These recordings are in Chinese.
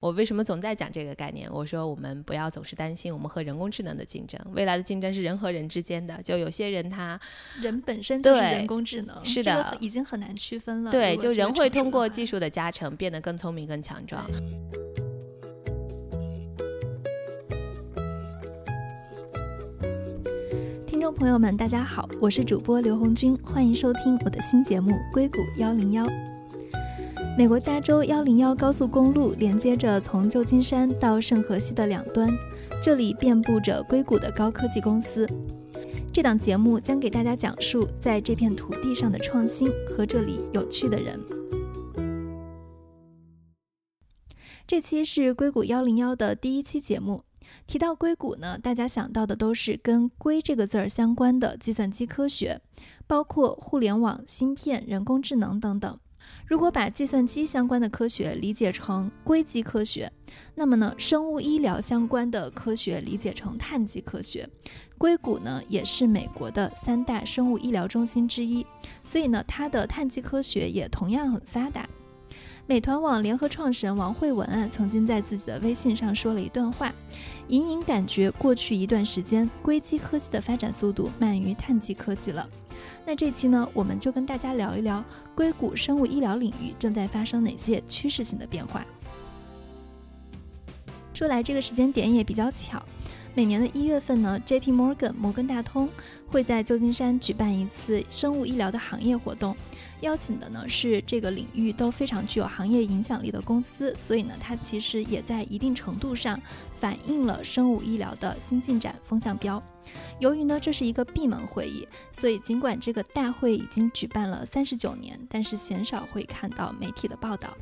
我为什么总在讲这个概念？我说我们不要总是担心我们和人工智能的竞争，未来的竞争是人和人之间的。就有些人他人本身就是人工智能，是的，已经很难区分了。对，就人会通过技术的加成变得更聪明、更强壮。听众朋友们，大家好，我是主播刘红军，欢迎收听我的新节目《硅谷幺零幺》。美国加州幺零幺高速公路连接着从旧金山到圣荷西的两端，这里遍布着硅谷的高科技公司。这档节目将给大家讲述在这片土地上的创新和这里有趣的人。这期是硅谷幺零幺的第一期节目。提到硅谷呢，大家想到的都是跟“硅”这个字儿相关的计算机科学，包括互联网、芯片、人工智能等等。如果把计算机相关的科学理解成硅基科学，那么呢，生物医疗相关的科学理解成碳基科学。硅谷呢，也是美国的三大生物医疗中心之一，所以呢，它的碳基科学也同样很发达。美团网联合创始人王慧文啊，曾经在自己的微信上说了一段话，隐隐感觉过去一段时间，硅基科技的发展速度慢于碳基科技了。那这期呢，我们就跟大家聊一聊硅谷生物医疗领域正在发生哪些趋势性的变化。说来这个时间点也比较巧，每年的一月份呢，J.P. Morgan 摩根大通会在旧金山举办一次生物医疗的行业活动。邀请的呢是这个领域都非常具有行业影响力的公司，所以呢，它其实也在一定程度上反映了生物医疗的新进展风向标。由于呢这是一个闭门会议，所以尽管这个大会已经举办了三十九年，但是鲜少会看到媒体的报道。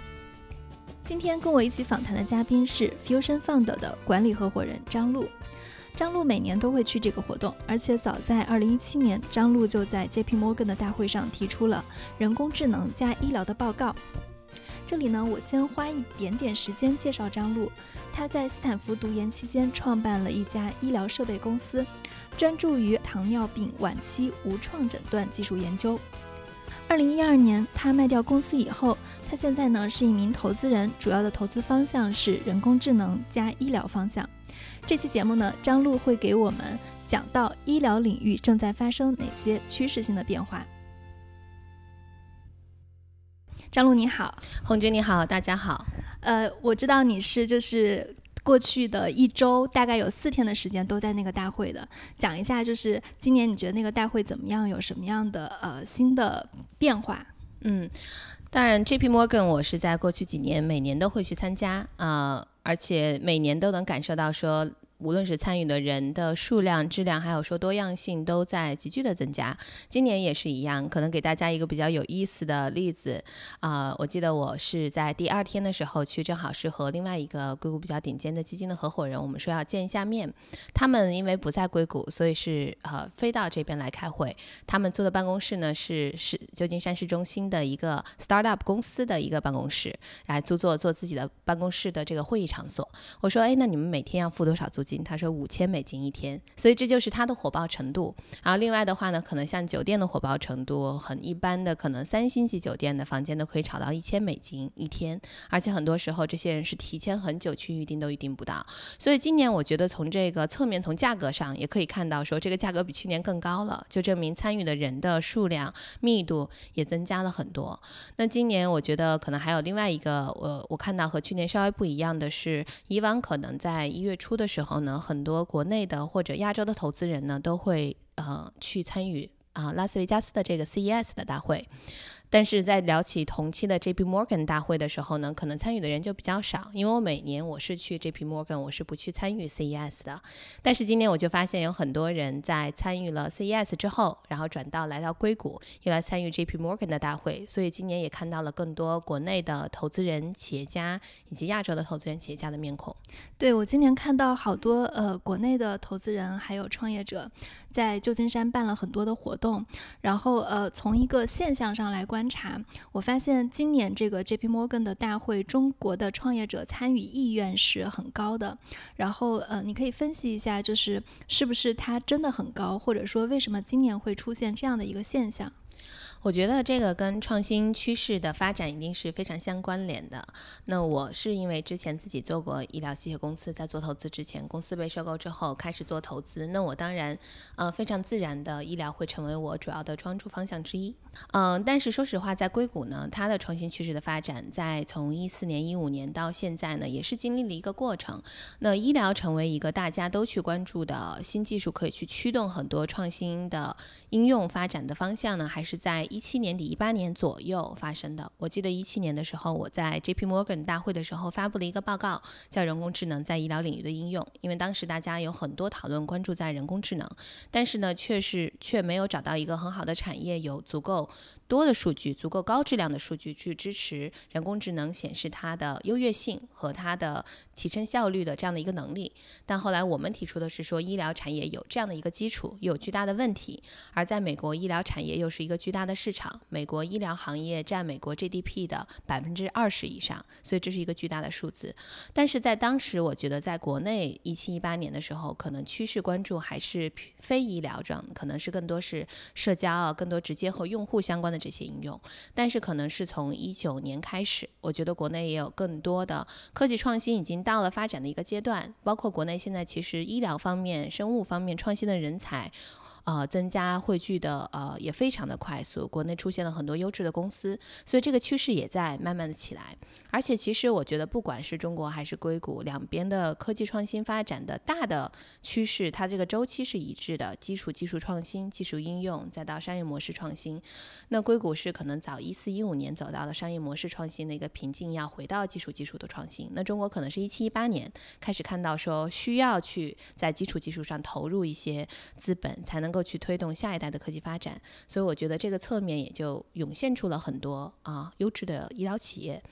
今天跟我一起访谈的嘉宾是 Fusion Fund 的管理合伙人张璐。张璐每年都会去这个活动，而且早在2017年，张璐就在 J.P. Morgan 的大会上提出了人工智能加医疗的报告。这里呢，我先花一点点时间介绍张璐。他在斯坦福读研期间创办了一家医疗设备公司，专注于糖尿病晚期无创诊断技术研究。2012年，他卖掉公司以后，他现在呢是一名投资人，主要的投资方向是人工智能加医疗方向。这期节目呢，张璐会给我们讲到医疗领域正在发生哪些趋势性的变化。张璐你好，红军你好，大家好。呃，我知道你是就是过去的一周大概有四天的时间都在那个大会的，讲一下就是今年你觉得那个大会怎么样？有什么样的呃新的变化？嗯，当然，J.P. Morgan 我是在过去几年每年都会去参加啊。而且每年都能感受到说。无论是参与的人的数量、质量，还有说多样性，都在急剧的增加。今年也是一样，可能给大家一个比较有意思的例子啊，我记得我是在第二天的时候去，正好是和另外一个硅谷比较顶尖的基金的合伙人，我们说要见一下面。他们因为不在硅谷，所以是呃飞到这边来开会。他们租的办公室呢是是旧金山市中心的一个 startup 公司的一个办公室，来租做做自己的办公室的这个会议场所。我说，哎，那你们每天要付多少租？他说五千美金一天，所以这就是它的火爆程度。然后另外的话呢，可能像酒店的火爆程度，很一般的，可能三星级酒店的房间都可以炒到一千美金一天，而且很多时候这些人是提前很久去预定都预定不到。所以今年我觉得从这个侧面从价格上也可以看到，说这个价格比去年更高了，就证明参与的人的数量密度也增加了很多。那今年我觉得可能还有另外一个，我我看到和去年稍微不一样的是，以往可能在一月初的时候。可能，很多国内的或者亚洲的投资人呢，都会呃去参与啊拉斯维加斯的这个 CES 的大会。但是在聊起同期的 J.P. Morgan 大会的时候呢，可能参与的人就比较少，因为我每年我是去 J.P. Morgan，我是不去参与 CES 的。但是今年我就发现有很多人在参与了 CES 之后，然后转到来到硅谷，又来参与 J.P. Morgan 的大会，所以今年也看到了更多国内的投资人、企业家以及亚洲的投资人、企业家的面孔。对我今年看到好多呃国内的投资人还有创业者。在旧金山办了很多的活动，然后呃，从一个现象上来观观察，我发现今年这个 J.P. Morgan 的大会，中国的创业者参与意愿是很高的。然后呃，你可以分析一下，就是是不是它真的很高，或者说为什么今年会出现这样的一个现象？我觉得这个跟创新趋势的发展一定是非常相关联的。那我是因为之前自己做过医疗器械公司，在做投资之前，公司被收购之后开始做投资。那我当然，呃，非常自然的医疗会成为我主要的专注方向之一。嗯，但是说实话，在硅谷呢，它的创新趋势的发展，在从一四年、一五年到现在呢，也是经历了一个过程。那医疗成为一个大家都去关注的新技术，可以去驱动很多创新的应用发展的方向呢，还是在一七年底、一八年左右发生的。我记得一七年的时候，我在 J P Morgan 大会的时候发布了一个报告，叫《人工智能在医疗领域的应用》。因为当时大家有很多讨论关注在人工智能，但是呢，却是却没有找到一个很好的产业有足够。多的数据，足够高质量的数据去支持人工智能显示它的优越性和它的提升效率的这样的一个能力。但后来我们提出的是说，医疗产业有这样的一个基础，有巨大的问题。而在美国，医疗产业又是一个巨大的市场，美国医疗行业占美国 GDP 的百分之二十以上，所以这是一个巨大的数字。但是在当时，我觉得在国内一七一八年的时候，可能趋势关注还是非医疗状，可能是更多是社交啊，更多直接和用户相关的。这些应用，但是可能是从一九年开始，我觉得国内也有更多的科技创新已经到了发展的一个阶段，包括国内现在其实医疗方面、生物方面创新的人才。呃，增加汇聚的呃也非常的快速，国内出现了很多优质的公司，所以这个趋势也在慢慢的起来。而且其实我觉得，不管是中国还是硅谷，两边的科技创新发展的大的趋势，它这个周期是一致的，基础技术创新、技术应用，再到商业模式创新。那硅谷是可能早一四一五年走到了商业模式创新的一个瓶颈，要回到技术技术的创新。那中国可能是一七一八年开始看到说需要去在基础技术上投入一些资本，才能够。去推动下一代的科技发展，所以我觉得这个侧面也就涌现出了很多啊优质的医疗企业，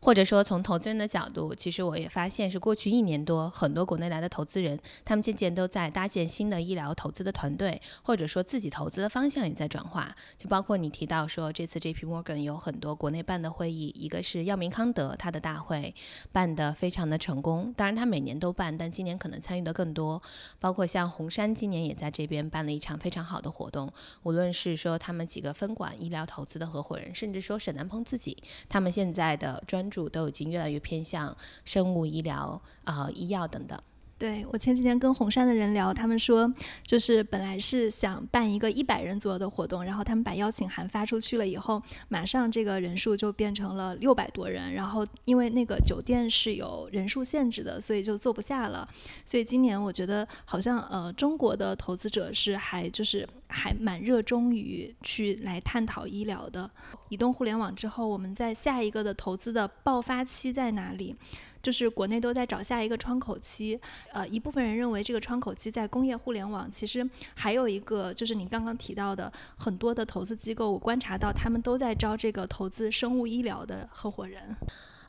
或者说从投资人的角度，其实我也发现是过去一年多，很多国内来的投资人，他们渐渐都在搭建新的医疗投资的团队，或者说自己投资的方向也在转化。就包括你提到说，这次 J.P. Morgan 有很多国内办的会议，一个是药明康德，他的大会办得非常的成功，当然他每年都办，但今年可能参与的更多。包括像红杉今年也在这边办了一场。非常好的活动，无论是说他们几个分管医疗投资的合伙人，甚至说沈南鹏自己，他们现在的专注都已经越来越偏向生物医疗啊、医药等等。对我前几天跟红杉的人聊，他们说就是本来是想办一个一百人左右的活动，然后他们把邀请函发出去了以后，马上这个人数就变成了六百多人，然后因为那个酒店是有人数限制的，所以就坐不下了。所以今年我觉得好像呃中国的投资者是还就是还蛮热衷于去来探讨医疗的。移动互联网之后，我们在下一个的投资的爆发期在哪里？就是国内都在找下一个窗口期，呃，一部分人认为这个窗口期在工业互联网，其实还有一个就是你刚刚提到的很多的投资机构，我观察到他们都在招这个投资生物医疗的合伙人。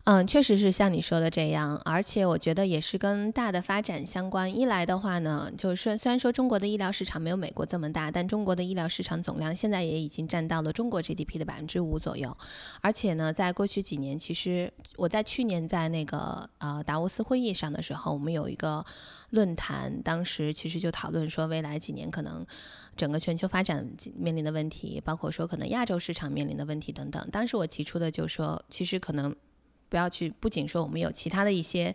嗯，确实是像你说的这样，而且我觉得也是跟大的发展相关。一来的话呢，就是虽然说中国的医疗市场没有美国这么大，但中国的医疗市场总量现在也已经占到了中国 GDP 的百分之五左右。而且呢，在过去几年，其实我在去年在那个呃达沃斯会议上的时候，我们有一个论坛，当时其实就讨论说，未来几年可能整个全球发展面临的问题，包括说可能亚洲市场面临的问题等等。当时我提出的就说，其实可能。不要去，不仅说我们有其他的一些，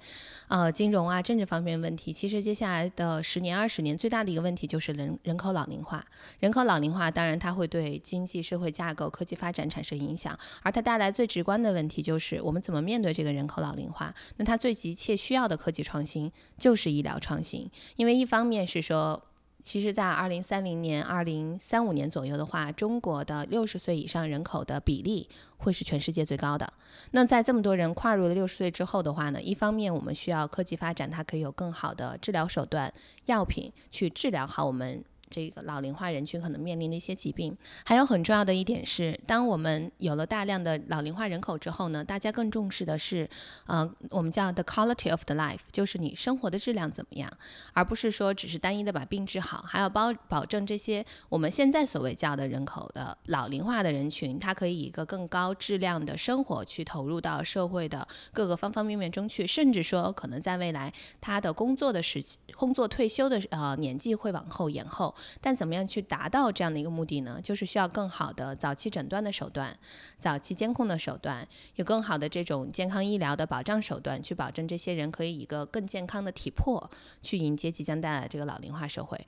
呃，金融啊、政治方面问题，其实接下来的十年、二十年最大的一个问题就是人人口老龄化。人口老龄化，当然它会对经济社会架构、科技发展产生影响，而它带来最直观的问题就是我们怎么面对这个人口老龄化。那它最急切需要的科技创新就是医疗创新，因为一方面是说。其实，在二零三零年、二零三五年左右的话，中国的六十岁以上人口的比例会是全世界最高的。那在这么多人跨入了六十岁之后的话呢，一方面我们需要科技发展，它可以有更好的治疗手段、药品去治疗好我们。这个老龄化人群可能面临的一些疾病，还有很重要的一点是，当我们有了大量的老龄化人口之后呢，大家更重视的是，呃，我们叫 the quality of the life，就是你生活的质量怎么样，而不是说只是单一的把病治好，还要保保证这些我们现在所谓叫的人口的老龄化的人群，他可以以一个更高质量的生活去投入到社会的各个方方面面中去，甚至说可能在未来他的工作的时期、工作退休的呃年纪会往后延后。但怎么样去达到这样的一个目的呢？就是需要更好的早期诊断的手段、早期监控的手段，有更好的这种健康医疗的保障手段，去保证这些人可以一个更健康的体魄去迎接即将带来这个老龄化社会。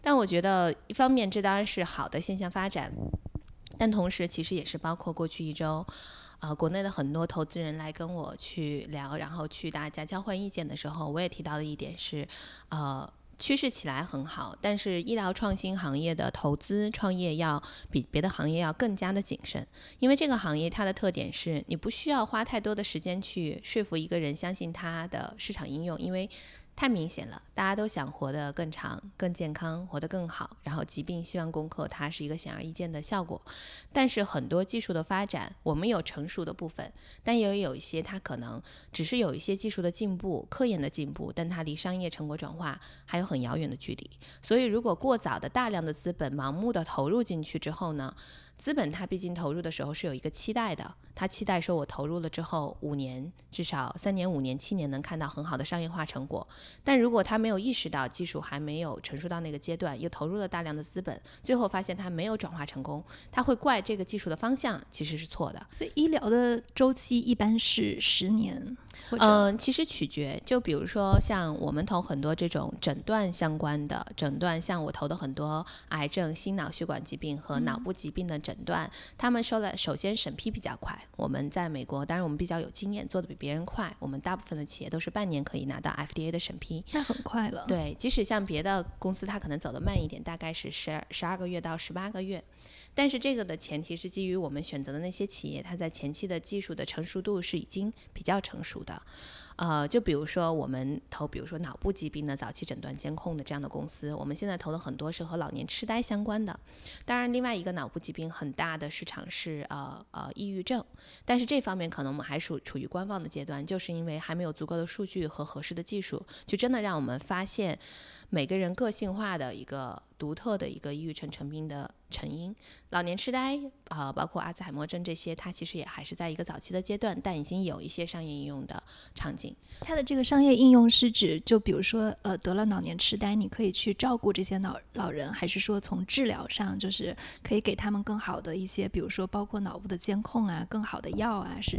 但我觉得，一方面这当然是好的现象发展，但同时其实也是包括过去一周。呃，国内的很多投资人来跟我去聊，然后去大家交换意见的时候，我也提到的一点是，呃，趋势起来很好，但是医疗创新行业的投资创业要比别的行业要更加的谨慎，因为这个行业它的特点是你不需要花太多的时间去说服一个人相信它的市场应用，因为。太明显了，大家都想活得更长、更健康，活得更好。然后疾病希望攻克，它是一个显而易见的效果。但是很多技术的发展，我们有成熟的部分，但也有一些它可能只是有一些技术的进步、科研的进步，但它离商业成果转化还有很遥远的距离。所以，如果过早的大量的资本盲目的投入进去之后呢？资本它毕竟投入的时候是有一个期待的，它期待说我投入了之后五年至少三年、五年、七年能看到很好的商业化成果。但如果他没有意识到技术还没有成熟到那个阶段，又投入了大量的资本，最后发现它没有转化成功，他会怪这个技术的方向其实是错的。所以医疗的周期一般是十年。嗯，其实取决，就比如说像我们投很多这种诊断相关的诊断，像我投的很多癌症、心脑血管疾病和脑部疾病的诊断，他们收了首先审批比较快。我们在美国，当然我们比较有经验，做的比别人快。我们大部分的企业都是半年可以拿到 FDA 的审批，那很快了。对，即使像别的公司，它可能走得慢一点，大概是十二十二个月到十八个月。但是这个的前提是基于我们选择的那些企业，它在前期的技术的成熟度是已经比较成熟的。呃，就比如说我们投，比如说脑部疾病的早期诊断监控的这样的公司，我们现在投的很多是和老年痴呆相关的。当然，另外一个脑部疾病很大的市场是呃呃抑郁症，但是这方面可能我们还属处于观望的阶段，就是因为还没有足够的数据和合适的技术，就真的让我们发现。每个人个性化的一个独特的一个抑郁症成病的成因，老年痴呆啊，包括阿兹海默症这些，它其实也还是在一个早期的阶段，但已经有一些商业应用的场景。它的这个商业应用是指，就比如说，呃，得了老年痴呆，你可以去照顾这些老老人，还是说从治疗上，就是可以给他们更好的一些，比如说包括脑部的监控啊，更好的药啊，是？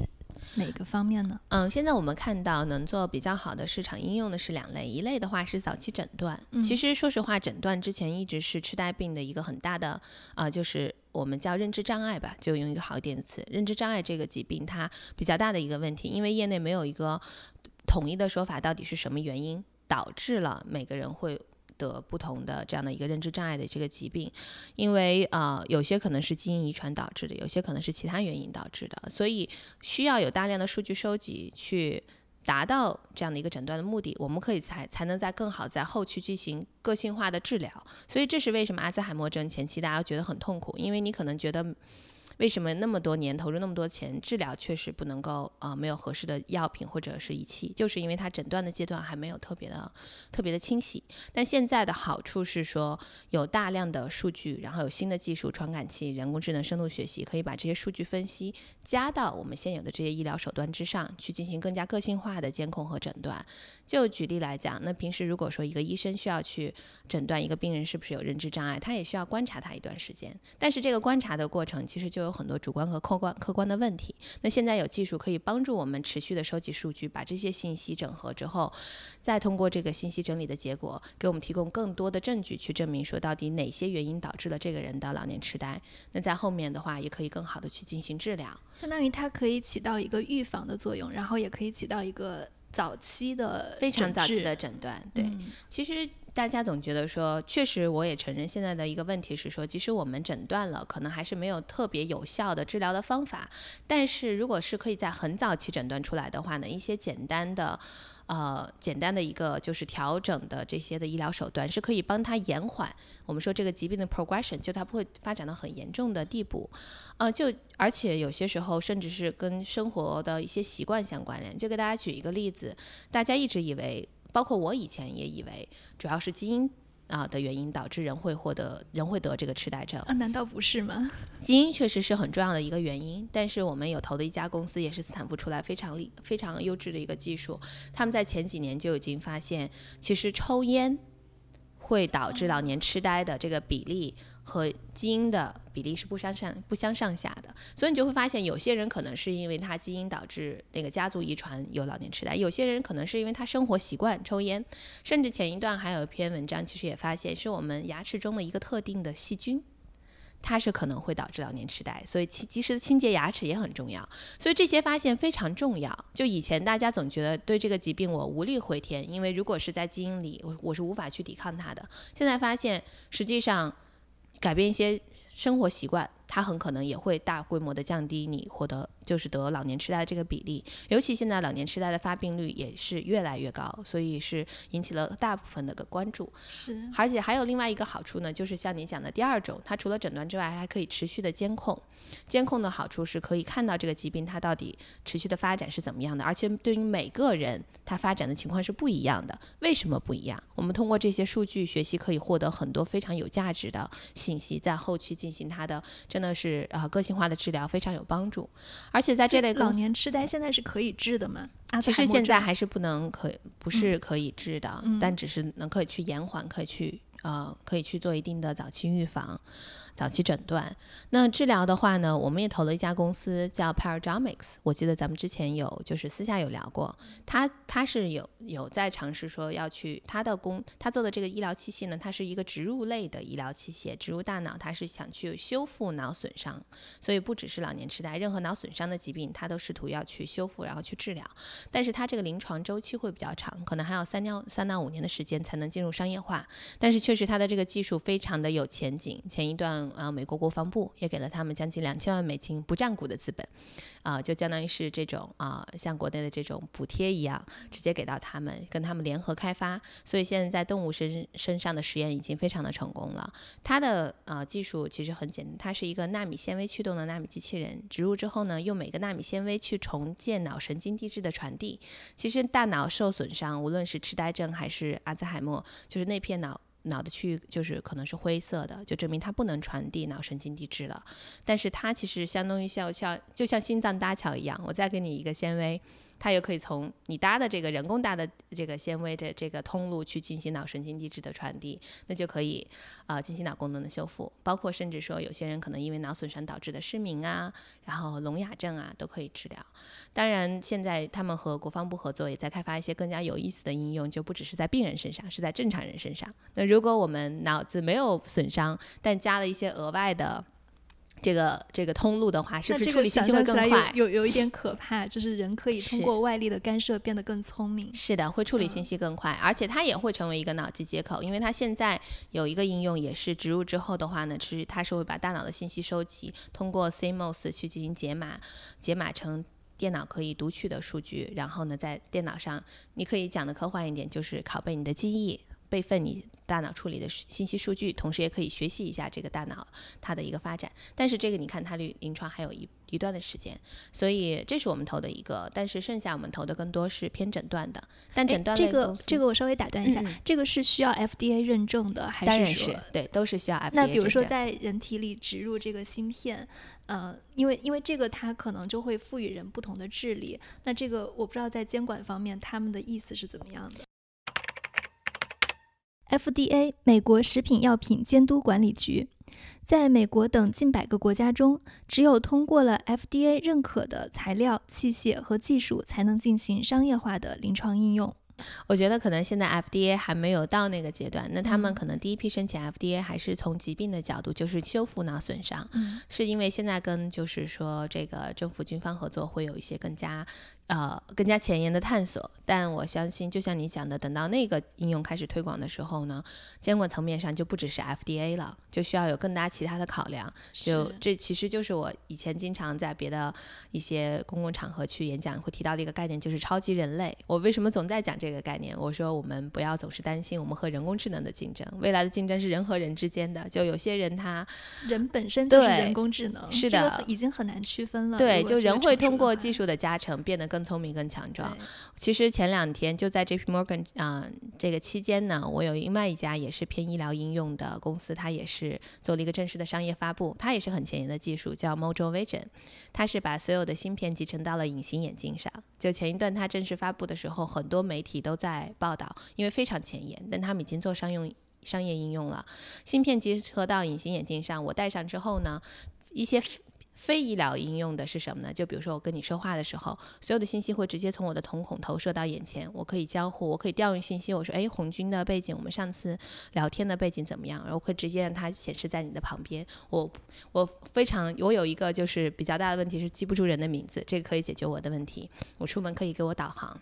哪个方面呢？嗯，现在我们看到能做比较好的市场应用的是两类，一类的话是早期诊断。其实说实话，诊断之前一直是痴呆病的一个很大的，呃，就是我们叫认知障碍吧，就用一个好一点的词，认知障碍这个疾病它比较大的一个问题，因为业内没有一个统一的说法，到底是什么原因导致了每个人会。得不同的这样的一个认知障碍的这个疾病，因为呃有些可能是基因遗传导致的，有些可能是其他原因导致的，所以需要有大量的数据收集去达到这样的一个诊断的目的，我们可以才才能在更好在后期进行个性化的治疗。所以这是为什么阿兹海默症前期大家觉得很痛苦，因为你可能觉得。为什么那么多年投入那么多钱治疗，确实不能够啊没有合适的药品或者是仪器，就是因为它诊断的阶段还没有特别的特别的清晰。但现在的好处是说有大量的数据，然后有新的技术传感器、人工智能、深度学习，可以把这些数据分析加到我们现有的这些医疗手段之上去进行更加个性化的监控和诊断。就举例来讲，那平时如果说一个医生需要去诊断一个病人是不是有认知障碍，他也需要观察他一段时间，但是这个观察的过程其实就有很多主观和客观客观的问题。那现在有技术可以帮助我们持续的收集数据，把这些信息整合之后，再通过这个信息整理的结果，给我们提供更多的证据去证明说到底哪些原因导致了这个人的老年痴呆。那在后面的话，也可以更好的去进行治疗，相当于它可以起到一个预防的作用，然后也可以起到一个。早期的非常早期的诊断，对，其实大家总觉得说，确实我也承认现在的一个问题是说，即使我们诊断了，可能还是没有特别有效的治疗的方法。但是如果是可以在很早期诊断出来的话呢，一些简单的。呃，简单的一个就是调整的这些的医疗手段是可以帮他延缓我们说这个疾病的 progression，就它不会发展到很严重的地步。呃，就而且有些时候甚至是跟生活的一些习惯相关联。就给大家举一个例子，大家一直以为，包括我以前也以为，主要是基因。啊的原因导致人会获得人会得这个痴呆症啊？难道不是吗？基因确实是很重要的一个原因，但是我们有投的一家公司也是斯坦福出来非常厉非常优质的一个技术，他们在前几年就已经发现，其实抽烟会导致老年痴呆的这个比例和基因的比例是不相上不相上下的，所以你就会发现，有些人可能是因为他基因导致那个家族遗传有老年痴呆，有些人可能是因为他生活习惯抽烟，甚至前一段还有一篇文章，其实也发现是我们牙齿中的一个特定的细菌。它是可能会导致老年痴呆，所以及及时的清洁牙齿也很重要。所以这些发现非常重要。就以前大家总觉得对这个疾病我无力回天，因为如果是在基因里，我我是无法去抵抗它的。现在发现，实际上改变一些生活习惯。它很可能也会大规模的降低你获得就是得老年痴呆的这个比例，尤其现在老年痴呆的发病率也是越来越高，所以是引起了大部分的个关注。是，而且还有另外一个好处呢，就是像你讲的第二种，它除了诊断之外，还可以持续的监控。监控的好处是可以看到这个疾病它到底持续的发展是怎么样的，而且对于每个人它发展的情况是不一样的。为什么不一样？我们通过这些数据学习，可以获得很多非常有价值的信息，在后期进行它的真。那是啊，个性化的治疗非常有帮助，而且在这类老年痴呆现在是可以治的吗？其实现在还是不能可不是可以治的，但只是能可以去延缓，可以去呃可以去做一定的早期预防。早期诊断，那治疗的话呢，我们也投了一家公司叫 Paradomics，我记得咱们之前有就是私下有聊过，他他是有有在尝试说要去他的工他做的这个医疗器械呢，它是一个植入类的医疗器械，植入大脑，它是想去修复脑损伤，所以不只是老年痴呆，任何脑损伤的疾病，它都试图要去修复然后去治疗，但是它这个临床周期会比较长，可能还要三到三到五年的时间才能进入商业化，但是确实它的这个技术非常的有前景，前一段。啊，美国国防部也给了他们将近两千万美金不占股的资本，啊，就相当于是这种啊，像国内的这种补贴一样，直接给到他们，跟他们联合开发。所以现在在动物身身上的实验已经非常的成功了。它的啊技术其实很简单，它是一个纳米纤维驱动的纳米机器人，植入之后呢，用每个纳米纤维去重建脑神经递质的传递。其实大脑受损伤，无论是痴呆症还是阿兹海默，就是那片脑。脑的区域就是可能是灰色的，就证明它不能传递脑神经递质了。但是它其实相当于像像就像心脏搭桥一样，我再给你一个纤维。它又可以从你搭的这个人工搭的这个纤维的这个通路去进行脑神经递质的传递，那就可以啊进行脑功能的修复，包括甚至说有些人可能因为脑损伤导致的失明啊，然后聋哑症啊都可以治疗。当然，现在他们和国防部合作，也在开发一些更加有意思的应用，就不只是在病人身上，是在正常人身上。那如果我们脑子没有损伤，但加了一些额外的。这个这个通路的话，是不是处理信息会更快？有有一点可怕，就是人可以通过外力的干涉变得更聪明。是的，会处理信息更快，而且它也会成为一个脑机接口，因为它现在有一个应用，也是植入之后的话呢，其实它是会把大脑的信息收集，通过 CMOS 去进行解码，解码成电脑可以读取的数据，然后呢，在电脑上，你可以讲的科幻一点，就是拷贝你的记忆。备份你大脑处理的信息数据，同时也可以学习一下这个大脑它的一个发展。但是这个你看它离临床还有一一段的时间，所以这是我们投的一个。但是剩下我们投的更多是偏诊断的。但诊断这个这个我稍微打断一下，这个是需要 FDA 认证的，还是说对都是需要 FDA 那比如说在人体里植入这个芯片，呃，因为因为这个它可能就会赋予人不同的智力。那这个我不知道在监管方面他们的意思是怎么样的。FDA 美国食品药品监督管理局，在美国等近百个国家中，只有通过了 FDA 认可的材料、器械和技术，才能进行商业化的临床应用。我觉得可能现在 FDA 还没有到那个阶段，那他们可能第一批申请 FDA 还是从疾病的角度，就是修复脑损伤，是因为现在跟就是说这个政府军方合作会有一些更加。呃，更加前沿的探索，但我相信，就像你讲的，等到那个应用开始推广的时候呢，监管层面上就不只是 FDA 了，就需要有更大其他的考量。就这其实就是我以前经常在别的一些公共场合去演讲会提到的一个概念，就是超级人类。我为什么总在讲这个概念？我说我们不要总是担心我们和人工智能的竞争，未来的竞争是人和人之间的。就有些人他 人本身就是人工智能，是的，已经很难区分了。对，就人会通过技术的加成变得更。聪明更强壮。其实前两天就在 J P Morgan 啊这个期间呢，我有另外一家也是偏医疗应用的公司，它也是做了一个正式的商业发布。它也是很前沿的技术，叫 Mojo Vision。它是把所有的芯片集成到了隐形眼镜上。就前一段它正式发布的时候，很多媒体都在报道，因为非常前沿。但他们已经做商用商业应用了。芯片结合到隐形眼镜上，我戴上之后呢，一些。非医疗应用的是什么呢？就比如说我跟你说话的时候，所有的信息会直接从我的瞳孔投射到眼前，我可以交互，我可以调用信息。我说，哎，红军的背景，我们上次聊天的背景怎么样？然后会直接让它显示在你的旁边。我我非常，我有一个就是比较大的问题是记不住人的名字，这个可以解决我的问题。我出门可以给我导航。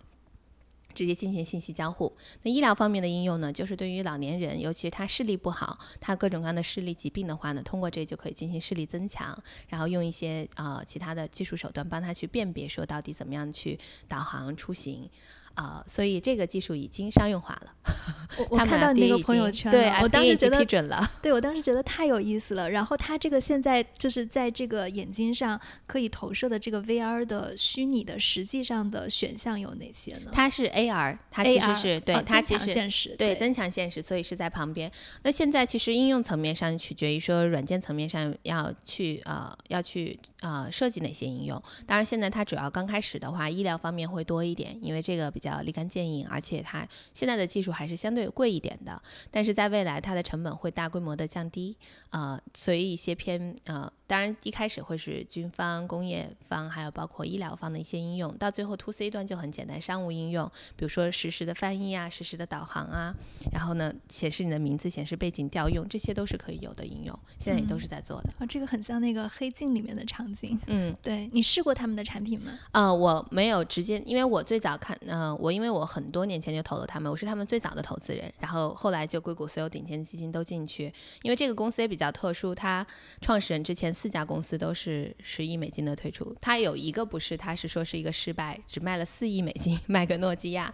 直接进行信息交互。那医疗方面的应用呢，就是对于老年人，尤其是他视力不好，他各种各样的视力疾病的话呢，通过这就可以进行视力增强，然后用一些呃其他的技术手段帮他去辨别说到底怎么样去导航出行。啊，所以这个技术已经商用化了。我我看到你那个朋友圈，对，我当时觉得批准了。对我当时觉得太有意思了。然后它这个现在就是在这个眼睛上可以投射的这个 VR 的虚拟的实际上的选项有哪些呢？它是 AR，它其实是对它其实现实，对增强现实，所以是在旁边。那现在其实应用层面上取决于说软件层面上要去呃要去呃设计哪些应用。当然现在它主要刚开始的话，医疗方面会多一点，因为这个比较。立竿见影，而且它现在的技术还是相对贵一点的，但是在未来它的成本会大规模的降低，呃，所以一些偏呃，当然一开始会是军方、工业方，还有包括医疗方的一些应用，到最后 to C 端就很简单，商务应用，比如说实时的翻译啊、实时的导航啊，然后呢显示你的名字、显示背景调用，这些都是可以有的应用，现在也都是在做的。啊，这个很像那个黑镜里面的场景。嗯，对你试过他们的产品吗？呃，我没有直接，因为我最早看，呃。我因为我很多年前就投了他们，我是他们最早的投资人，然后后来就硅谷所有顶尖的基金都进去，因为这个公司也比较特殊，它创始人之前四家公司都是十亿美金的退出，它有一个不是，它是说是一个失败，只卖了四亿美金 卖给诺基亚，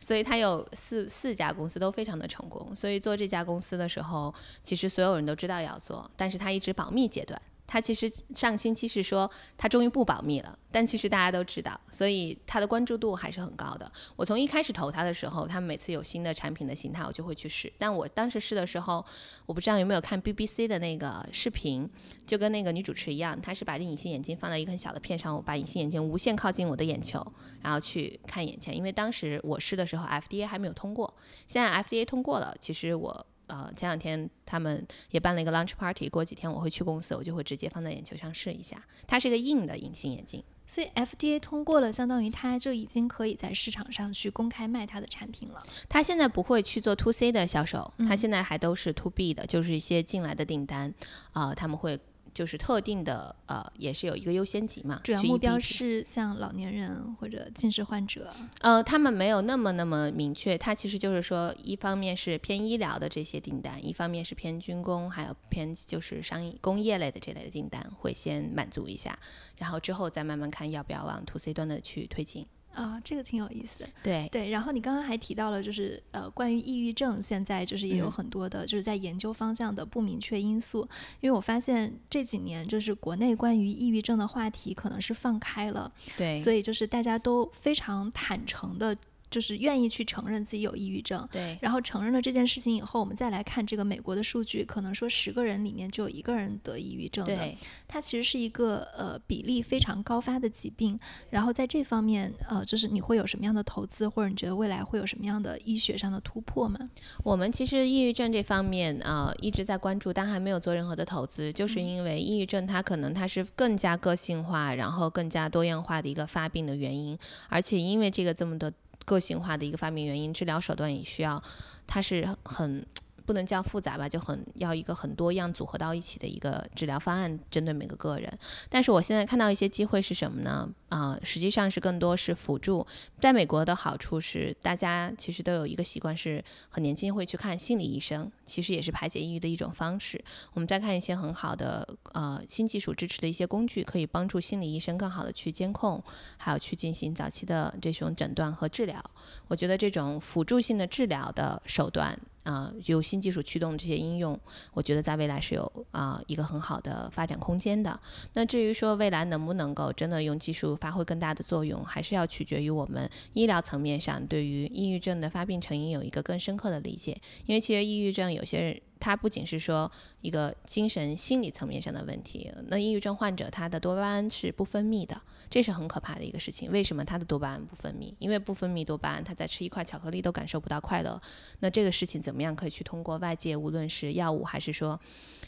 所以它有四四家公司都非常的成功，所以做这家公司的时候，其实所有人都知道要做，但是它一直保密阶段。他其实上星期是说他终于不保密了，但其实大家都知道，所以他的关注度还是很高的。我从一开始投他的时候，他们每次有新的产品的形态，我就会去试。但我当时试的时候，我不知道有没有看 BBC 的那个视频，就跟那个女主持一样，她是把这隐形眼镜放在一个很小的片上，我把隐形眼镜无限靠近我的眼球，然后去看眼前。因为当时我试的时候，FDA 还没有通过，现在 FDA 通过了，其实我。呃，前两天他们也办了一个 launch party，过几天我会去公司，我就会直接放在眼球上试一下。它是一个硬的隐形眼镜，所以 FDA 通过了，相当于它就已经可以在市场上去公开卖它的产品了。它现在不会去做 to C 的销售，它现在还都是 to B 的，就是一些进来的订单啊，他们会。就是特定的，呃，也是有一个优先级嘛。主要目标是像老年人或者近视患者。呃，他们没有那么那么明确，它其实就是说，一方面是偏医疗的这些订单，一方面是偏军工，还有偏就是商业工业类的这类的订单，会先满足一下，然后之后再慢慢看要不要往 to C 端的去推进。啊，这个挺有意思的。对对，然后你刚刚还提到了，就是呃，关于抑郁症，现在就是也有很多的，就是在研究方向的不明确因素。因为我发现这几年，就是国内关于抑郁症的话题可能是放开了，对，所以就是大家都非常坦诚的。就是愿意去承认自己有抑郁症，对，然后承认了这件事情以后，我们再来看这个美国的数据，可能说十个人里面就有一个人得抑郁症的，它其实是一个呃比例非常高发的疾病。然后在这方面，呃，就是你会有什么样的投资，或者你觉得未来会有什么样的医学上的突破吗？我们其实抑郁症这方面啊一直在关注，但还没有做任何的投资，就是因为抑郁症它可能它是更加个性化，然后更加多样化的一个发病的原因，而且因为这个这么多。个性化的一个发明原因，治疗手段也需要，它是很。不能叫复杂吧，就很要一个很多样组合到一起的一个治疗方案，针对每个个人。但是我现在看到一些机会是什么呢？啊，实际上是更多是辅助。在美国的好处是，大家其实都有一个习惯，是很年轻会去看心理医生，其实也是排解抑郁的一种方式。我们再看一些很好的呃新技术支持的一些工具，可以帮助心理医生更好的去监控，还有去进行早期的这种诊断和治疗。我觉得这种辅助性的治疗的手段。啊，由新技术驱动这些应用，我觉得在未来是有啊一个很好的发展空间的。那至于说未来能不能够真的用技术发挥更大的作用，还是要取决于我们医疗层面上对于抑郁症的发病成因有一个更深刻的理解。因为其实抑郁症有些人。它不仅是说一个精神心理层面上的问题，那抑郁症患者他的多巴胺是不分泌的，这是很可怕的一个事情。为什么他的多巴胺不分泌？因为不分泌多巴胺，他在吃一块巧克力都感受不到快乐。那这个事情怎么样可以去通过外界，无论是药物还是说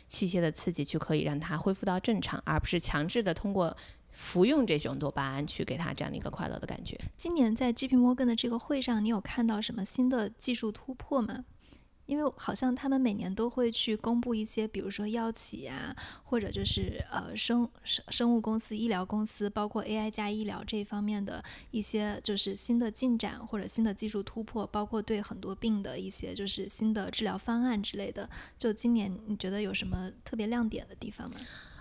器械的刺激，去可以让他恢复到正常，而不是强制的通过。服用这种多巴胺去给他这样的一个快乐的感觉。今年在 J.P. Morgan 的这个会上，你有看到什么新的技术突破吗？因为好像他们每年都会去公布一些，比如说药企啊，或者就是呃生生生物公司、医疗公司，包括 AI 加医疗这一方面的一些就是新的进展或者新的技术突破，包括对很多病的一些就是新的治疗方案之类的。就今年你觉得有什么特别亮点的地方吗？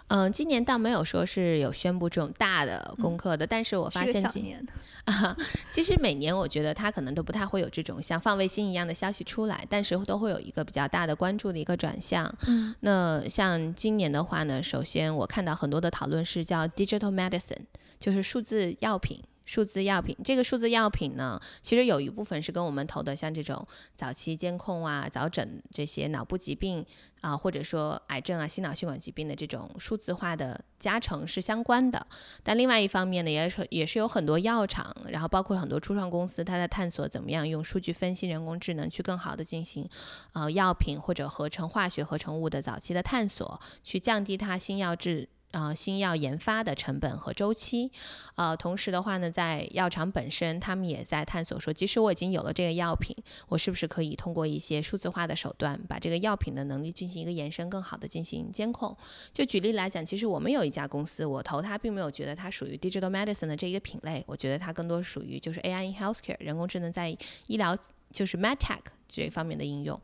嗯，今年倒没有说是有宣布这种大的功课的，但是我发现今年啊，其实每年我觉得他可能都不太会有这种像放卫星一样的消息出来，但是都会有一个比较大的关注的一个转向。嗯，那像今年的话呢，首先我看到很多的讨论是叫 digital medicine，就是数字药品。数字药品，这个数字药品呢，其实有一部分是跟我们投的像这种早期监控啊、早诊这些脑部疾病啊，或者说癌症啊、心脑血管疾病的这种数字化的加成是相关的。但另外一方面呢，也是也是有很多药厂，然后包括很多初创公司，它在探索怎么样用数据分析、人工智能去更好的进行呃药品或者合成化学合成物的早期的探索，去降低它新药制。呃，新药研发的成本和周期，呃，同时的话呢，在药厂本身，他们也在探索说，即使我已经有了这个药品，我是不是可以通过一些数字化的手段，把这个药品的能力进行一个延伸，更好的进行监控。就举例来讲，其实我们有一家公司，我投它，并没有觉得它属于 digital medicine 的这一个品类，我觉得它更多属于就是 AI in healthcare，人工智能在医疗。就是 MedTech 这方面的应用，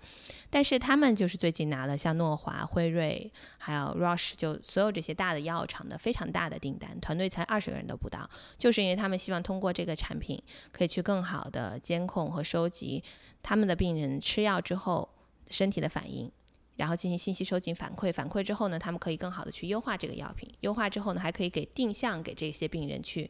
但是他们就是最近拿了像诺华、辉瑞还有 Roche 就所有这些大的药厂的非常大的订单，团队才二十个人都不到，就是因为他们希望通过这个产品可以去更好的监控和收集他们的病人吃药之后身体的反应，然后进行信息收集反馈，反馈之后呢，他们可以更好的去优化这个药品，优化之后呢，还可以给定向给这些病人去。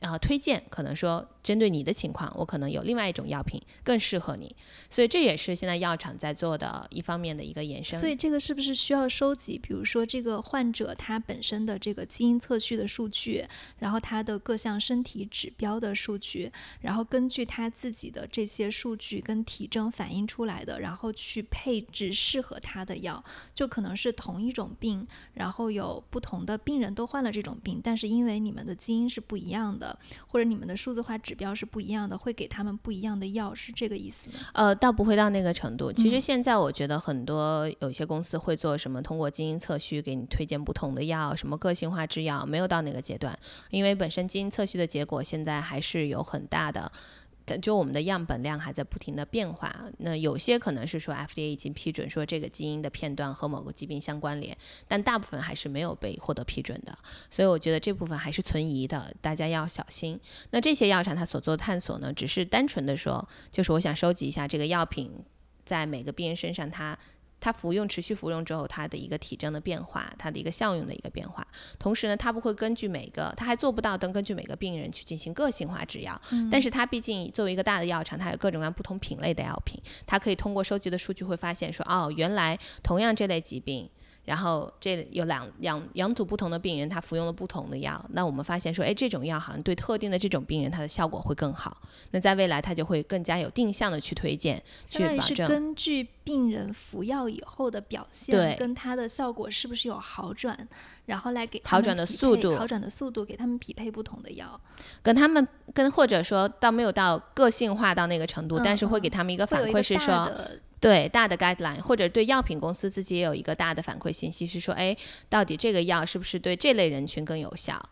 然后推荐，可能说针对你的情况，我可能有另外一种药品更适合你，所以这也是现在药厂在做的一方面的一个延伸。所以这个是不是需要收集，比如说这个患者他本身的这个基因测序的数据，然后他的各项身体指标的数据，然后根据他自己的这些数据跟体征反映出来的，然后去配置适合他的药，就可能是同一种病，然后有不同的病人都患了这种病，但是因为你们的基因是不一样的。或者你们的数字化指标是不一样的，会给他们不一样的药，是这个意思吗？呃，倒不会到那个程度。其实现在我觉得很多有些公司会做什么，通过基因测序给你推荐不同的药，什么个性化制药，没有到那个阶段，因为本身基因测序的结果现在还是有很大的。就我们的样本量还在不停的变化，那有些可能是说 FDA 已经批准说这个基因的片段和某个疾病相关联，但大部分还是没有被获得批准的，所以我觉得这部分还是存疑的，大家要小心。那这些药厂它所做的探索呢，只是单纯的说，就是我想收集一下这个药品在每个病人身上它。它服用持续服用之后，它的一个体征的变化，它的一个效用的一个变化。同时呢，它不会根据每个，它还做不到能根据每个病人去进行个性化制药。但是它毕竟作为一个大的药厂，它有各种各样不同品类的药品，它可以通过收集的数据会发现说，哦，原来同样这类疾病。然后这有两两两组不同的病人，他服用了不同的药。那我们发现说，哎，这种药好像对特定的这种病人，它的效果会更好。那在未来，它就会更加有定向的去推荐，去保证。根据病人服药以后的表现，跟他的效果是不是有好转，然后来给好转的速度，好转的速度给他们匹配不同的药，跟他们跟或者说到没有到个性化到那个程度，但是会给他们一个反馈是说。对大的 guideline，或者对药品公司自己也有一个大的反馈信息，是说，哎，到底这个药是不是对这类人群更有效？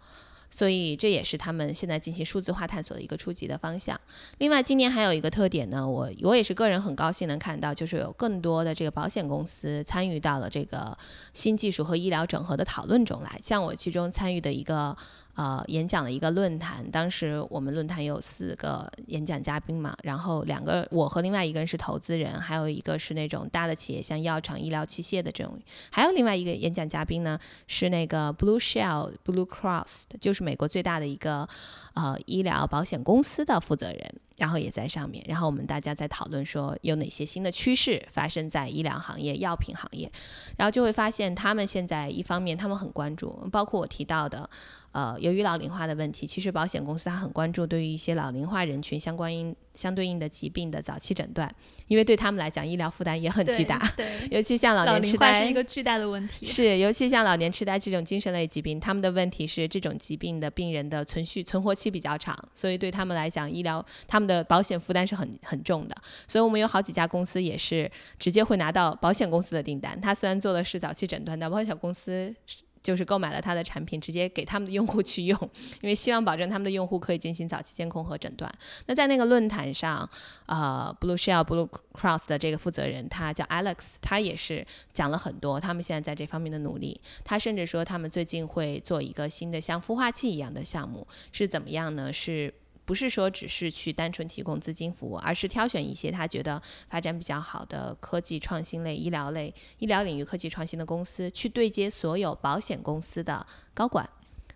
所以这也是他们现在进行数字化探索的一个初级的方向。另外，今年还有一个特点呢，我我也是个人很高兴能看到，就是有更多的这个保险公司参与到了这个新技术和医疗整合的讨论中来。像我其中参与的一个呃，演讲的一个论坛，当时我们论坛有四个演讲嘉宾嘛，然后两个我和另外一个人是投资人，还有一个是那种大的企业，像药厂、医疗器械的这种，还有另外一个演讲嘉宾呢是那个 Blue Shell Blue Cross，就是美国最大的一个呃医疗保险公司的负责人。然后也在上面，然后我们大家在讨论说有哪些新的趋势发生在医疗行业、药品行业，然后就会发现他们现在一方面他们很关注，包括我提到的。呃，由于老龄化的问题，其实保险公司他很关注对于一些老龄化人群相关应相对应的疾病的早期诊断，因为对他们来讲，医疗负担也很巨大。对，尤其像老年痴呆是一个巨大的问题。是，尤其像老年痴呆这种精神类疾病，他们的问题是这种疾病的病人的存续存活期比较长，所以对他们来讲，医疗他们的保险负担是很很重的。所以我们有好几家公司也是直接会拿到保险公司的订单。他虽然做的是早期诊断，但保险公司。就是购买了他的产品，直接给他们的用户去用，因为希望保证他们的用户可以进行早期监控和诊断。那在那个论坛上，呃，Blue Shell Blue Cross 的这个负责人，他叫 Alex，他也是讲了很多他们现在在这方面的努力。他甚至说，他们最近会做一个新的像孵化器一样的项目，是怎么样呢？是。不是说只是去单纯提供资金服务，而是挑选一些他觉得发展比较好的科技创新类、医疗类、医疗领域科技创新的公司，去对接所有保险公司的高管，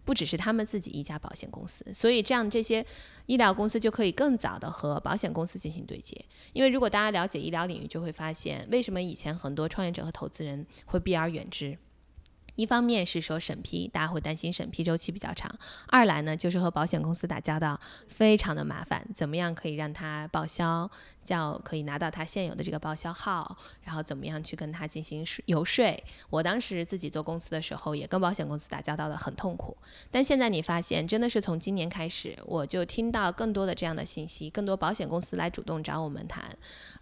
不只是他们自己一家保险公司。所以这样这些医疗公司就可以更早的和保险公司进行对接。因为如果大家了解医疗领域，就会发现为什么以前很多创业者和投资人会避而远之。一方面是说审批，大家会担心审批周期比较长；二来呢，就是和保险公司打交道非常的麻烦，怎么样可以让它报销？叫可以拿到他现有的这个报销号，然后怎么样去跟他进行游说？我当时自己做公司的时候，也跟保险公司打交道的很痛苦。但现在你发现，真的是从今年开始，我就听到更多的这样的信息，更多保险公司来主动找我们谈，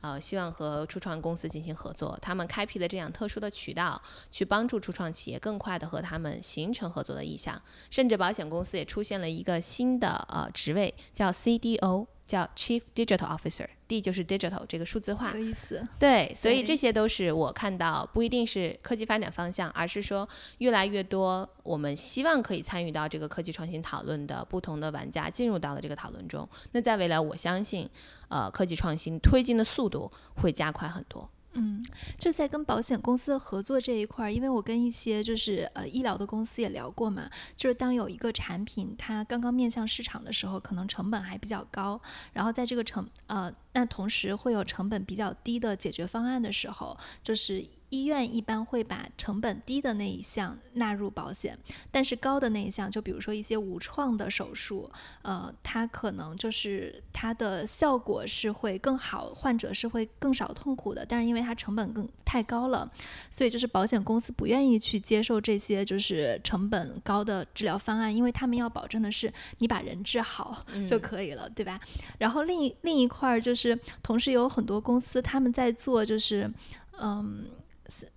呃，希望和初创公司进行合作。他们开辟了这样特殊的渠道，去帮助初创企业更快的和他们形成合作的意向。甚至保险公司也出现了一个新的呃职位，叫 CDO。叫 Chief Digital Officer 就是 Digital 这个数字化，有意思。对，所以这些都是我看到，不一定是科技发展方向，而是说越来越多我们希望可以参与到这个科技创新讨论的不同的玩家进入到了这个讨论中。那在未来，我相信，呃，科技创新推进的速度会加快很多。嗯，就在跟保险公司的合作这一块儿，因为我跟一些就是呃医疗的公司也聊过嘛，就是当有一个产品它刚刚面向市场的时候，可能成本还比较高，然后在这个成呃那同时会有成本比较低的解决方案的时候，就是。医院一般会把成本低的那一项纳入保险，但是高的那一项，就比如说一些无创的手术，呃，它可能就是它的效果是会更好，患者是会更少痛苦的，但是因为它成本更太高了，所以就是保险公司不愿意去接受这些就是成本高的治疗方案，因为他们要保证的是你把人治好就可以了，对吧？然后另另一块儿就是，同时有很多公司他们在做就是，嗯。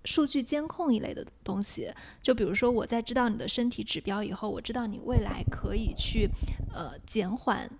数据监控一类的东西，就比如说我在知道你的身体指标以后，我知道你未来可以去呃减缓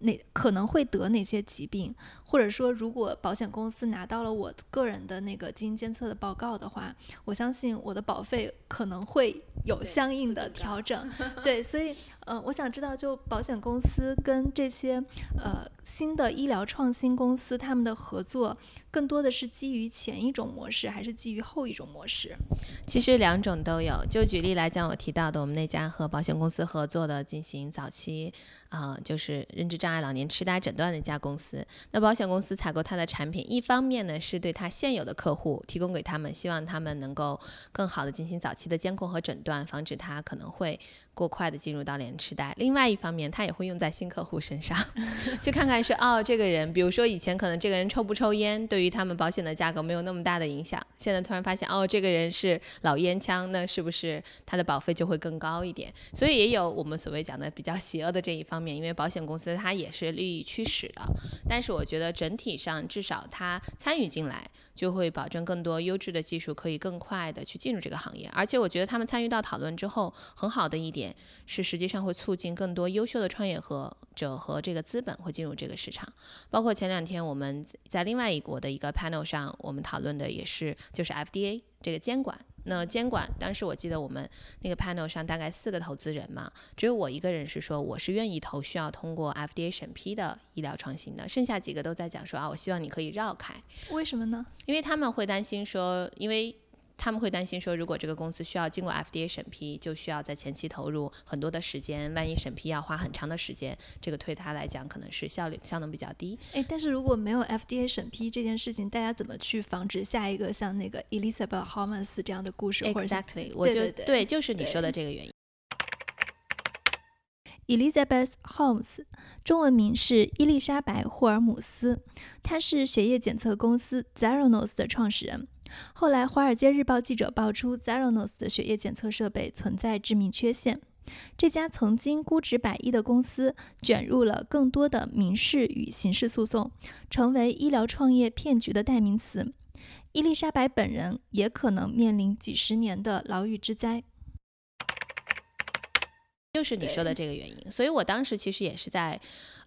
哪可能会得哪些疾病，或者说如果保险公司拿到了我个人的那个基因监测的报告的话，我相信我的保费可能会有相应的调整。对，所以。嗯，我想知道，就保险公司跟这些呃新的医疗创新公司，他们的合作更多的是基于前一种模式，还是基于后一种模式？其实两种都有。就举例来讲，我提到的我们那家和保险公司合作的进行早期啊，就是认知障碍老年痴呆诊断的一家公司。那保险公司采购它的产品，一方面呢是对他现有的客户提供给他们，希望他们能够更好的进行早期的监控和诊断，防止他可能会。过快的进入到老年痴呆，另外一方面，它也会用在新客户身上，去看看是哦，这个人，比如说以前可能这个人抽不抽烟，对于他们保险的价格没有那么大的影响，现在突然发现哦，这个人是老烟枪，那是不是他的保费就会更高一点？所以也有我们所谓讲的比较邪恶的这一方面，因为保险公司它也是利益驱使的，但是我觉得整体上至少他参与进来。就会保证更多优质的技术可以更快的去进入这个行业，而且我觉得他们参与到讨论之后，很好的一点是，实际上会促进更多优秀的创业和者和这个资本会进入这个市场。包括前两天我们在另外一国的一个 panel 上，我们讨论的也是就是 FDA 这个监管。那监管当时我记得我们那个 panel 上大概四个投资人嘛，只有我一个人是说我是愿意投需要通过 FDA 审批的医疗创新的，剩下几个都在讲说啊，我希望你可以绕开。为什么呢？因为他们会担心说，因为。他们会担心说，如果这个公司需要经过 FDA 审批，就需要在前期投入很多的时间，万一审批要花很长的时间，这个对他来讲可能是效率效能比较低。哎，但是如果没有 FDA 审批这件事情，大家怎么去防止下一个像那个 Elizabeth Holmes 这样的故事？Exactly，我就对，就是你说的这个原因。Elizabeth Holmes，中文名是伊丽莎白·霍尔姆斯，她是血液检测公司 Zeranos 的创始人。后来，《华尔街日报》记者爆出 Zeranos 的血液检测设备存在致命缺陷。这家曾经估值百亿的公司卷入了更多的民事与刑事诉讼，成为医疗创业骗局的代名词。伊丽莎白本人也可能面临几十年的牢狱之灾。就是你说的这个原因，所以我当时其实也是在，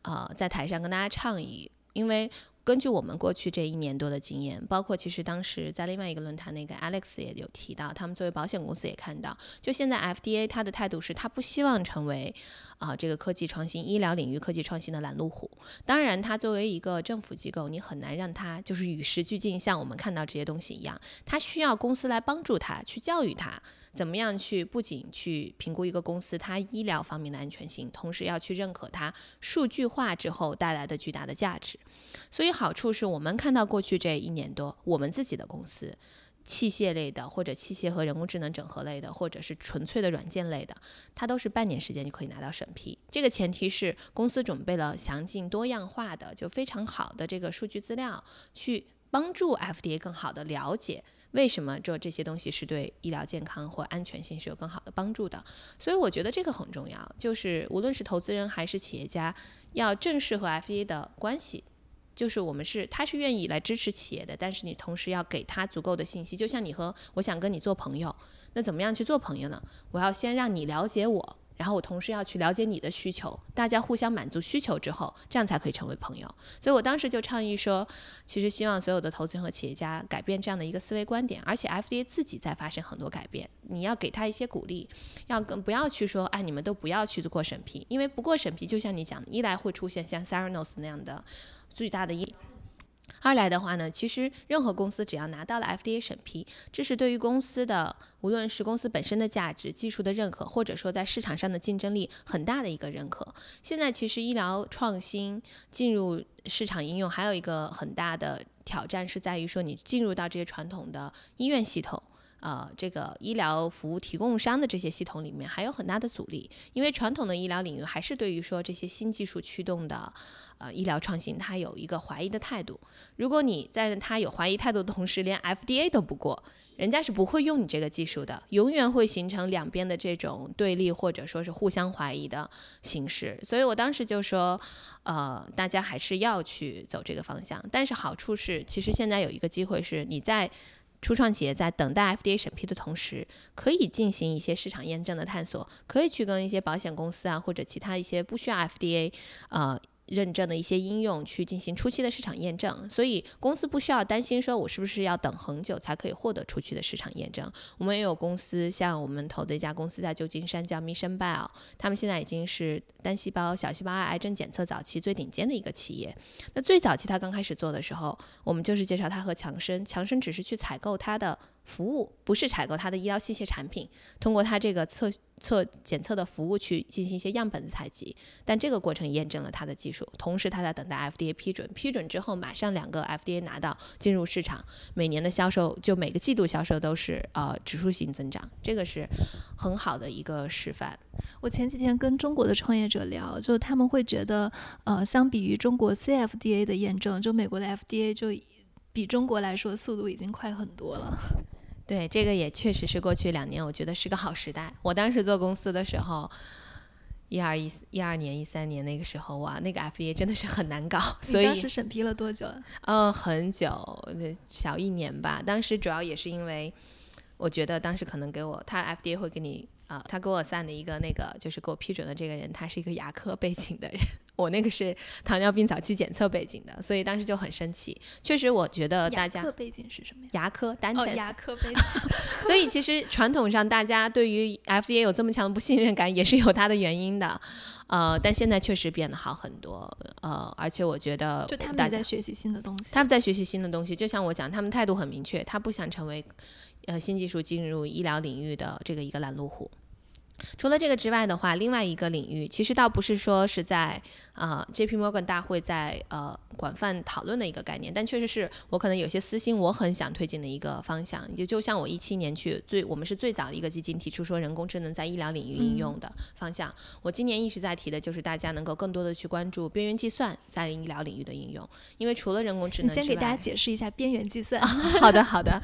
呃，在台上跟大家倡议，因为。根据我们过去这一年多的经验，包括其实当时在另外一个论坛，那个 Alex 也有提到，他们作为保险公司也看到，就现在 FDA 它的态度是，它不希望成为啊这个科技创新、医疗领域科技创新的拦路虎。当然，它作为一个政府机构，你很难让它就是与时俱进，像我们看到这些东西一样，它需要公司来帮助它，去教育它。怎么样去不仅去评估一个公司它医疗方面的安全性，同时要去认可它数据化之后带来的巨大的价值。所以好处是我们看到过去这一年多，我们自己的公司，器械类的或者器械和人工智能整合类的，或者是纯粹的软件类的，它都是半年时间就可以拿到审批。这个前提是公司准备了详尽多样化的就非常好的这个数据资料，去帮助 FDA 更好的了解。为什么做这些东西是对医疗健康或安全性是有更好的帮助的？所以我觉得这个很重要，就是无论是投资人还是企业家，要正视和 FDA 的关系，就是我们是他是愿意来支持企业的，但是你同时要给他足够的信息。就像你和我想跟你做朋友，那怎么样去做朋友呢？我要先让你了解我。然后我同时要去了解你的需求，大家互相满足需求之后，这样才可以成为朋友。所以我当时就倡议说，其实希望所有的投资人和企业家改变这样的一个思维观点，而且 FDA 自己在发生很多改变，你要给他一些鼓励，要更不要去说，哎，你们都不要去过审批，因为不过审批，就像你讲的，一来会出现像 Saranos 那样的最大的一。二来的话呢，其实任何公司只要拿到了 FDA 审批，这是对于公司的无论是公司本身的价值、技术的认可，或者说在市场上的竞争力很大的一个认可。现在其实医疗创新进入市场应用，还有一个很大的挑战是在于说，你进入到这些传统的医院系统。呃，这个医疗服务提供商的这些系统里面还有很大的阻力，因为传统的医疗领域还是对于说这些新技术驱动的呃医疗创新，它有一个怀疑的态度。如果你在它有怀疑态度的同时，连 FDA 都不过，人家是不会用你这个技术的，永远会形成两边的这种对立或者说是互相怀疑的形式。所以我当时就说，呃，大家还是要去走这个方向。但是好处是，其实现在有一个机会是你在。初创企业在等待 FDA 审批的同时，可以进行一些市场验证的探索，可以去跟一些保险公司啊，或者其他一些不需要 FDA，呃。认证的一些应用去进行初期的市场验证，所以公司不需要担心说我是不是要等很久才可以获得初期的市场验证。我们也有公司，像我们投的一家公司在旧金山叫 Mission Bio，他们现在已经是单细胞、小细胞癌癌症检测早期最顶尖的一个企业。那最早期他刚开始做的时候，我们就是介绍他和强生，强生只是去采购他的。服务不是采购它的医疗器械产品，通过它这个测测检测的服务去进行一些样本的采集，但这个过程验证了它的技术，同时它在等待 FDA 批准，批准之后马上两个 FDA 拿到进入市场，每年的销售就每个季度销售都是呃指数型增长，这个是很好的一个示范。我前几天跟中国的创业者聊，就他们会觉得，呃，相比于中国 CFDA 的验证，就美国的 FDA 就比中国来说速度已经快很多了。对，这个也确实是过去两年，我觉得是个好时代。我当时做公司的时候，一二一一二年、一三年那个时候，哇，那个 FDA 真的是很难搞。所以当时审批了多久？嗯，很久，小一年吧。当时主要也是因为，我觉得当时可能给我，他 FDA 会给你。啊，他给我散的一个那个就是给我批准的这个人，他是一个牙科背景的人，我那个是糖尿病早期检测背景的，所以当时就很生气。确实，我觉得大家背景是什么呀？牙科单哦，牙科背景。所以其实传统上大家对于 FDA 有这么强的不信任感，也是有它的原因的。呃，但现在确实变得好很多。呃，而且我觉得就他们在学习新的东西，他们在学习新的东西。就像我讲，他们态度很明确，他不想成为呃新技术进入医疗领域的这个一个拦路虎。除了这个之外的话，另外一个领域其实倒不是说是在。啊，J.P. Morgan 大会在呃广泛讨论的一个概念，但确实是我可能有些私心，我很想推进的一个方向。就就像我一七年去最，我们是最早的一个基金提出说人工智能在医疗领域应用的方向。我今年一直在提的就是大家能够更多的去关注边缘计算在医疗领域的应用，因为除了人工智能，你先给大家解释一下边缘计算。好的，好的。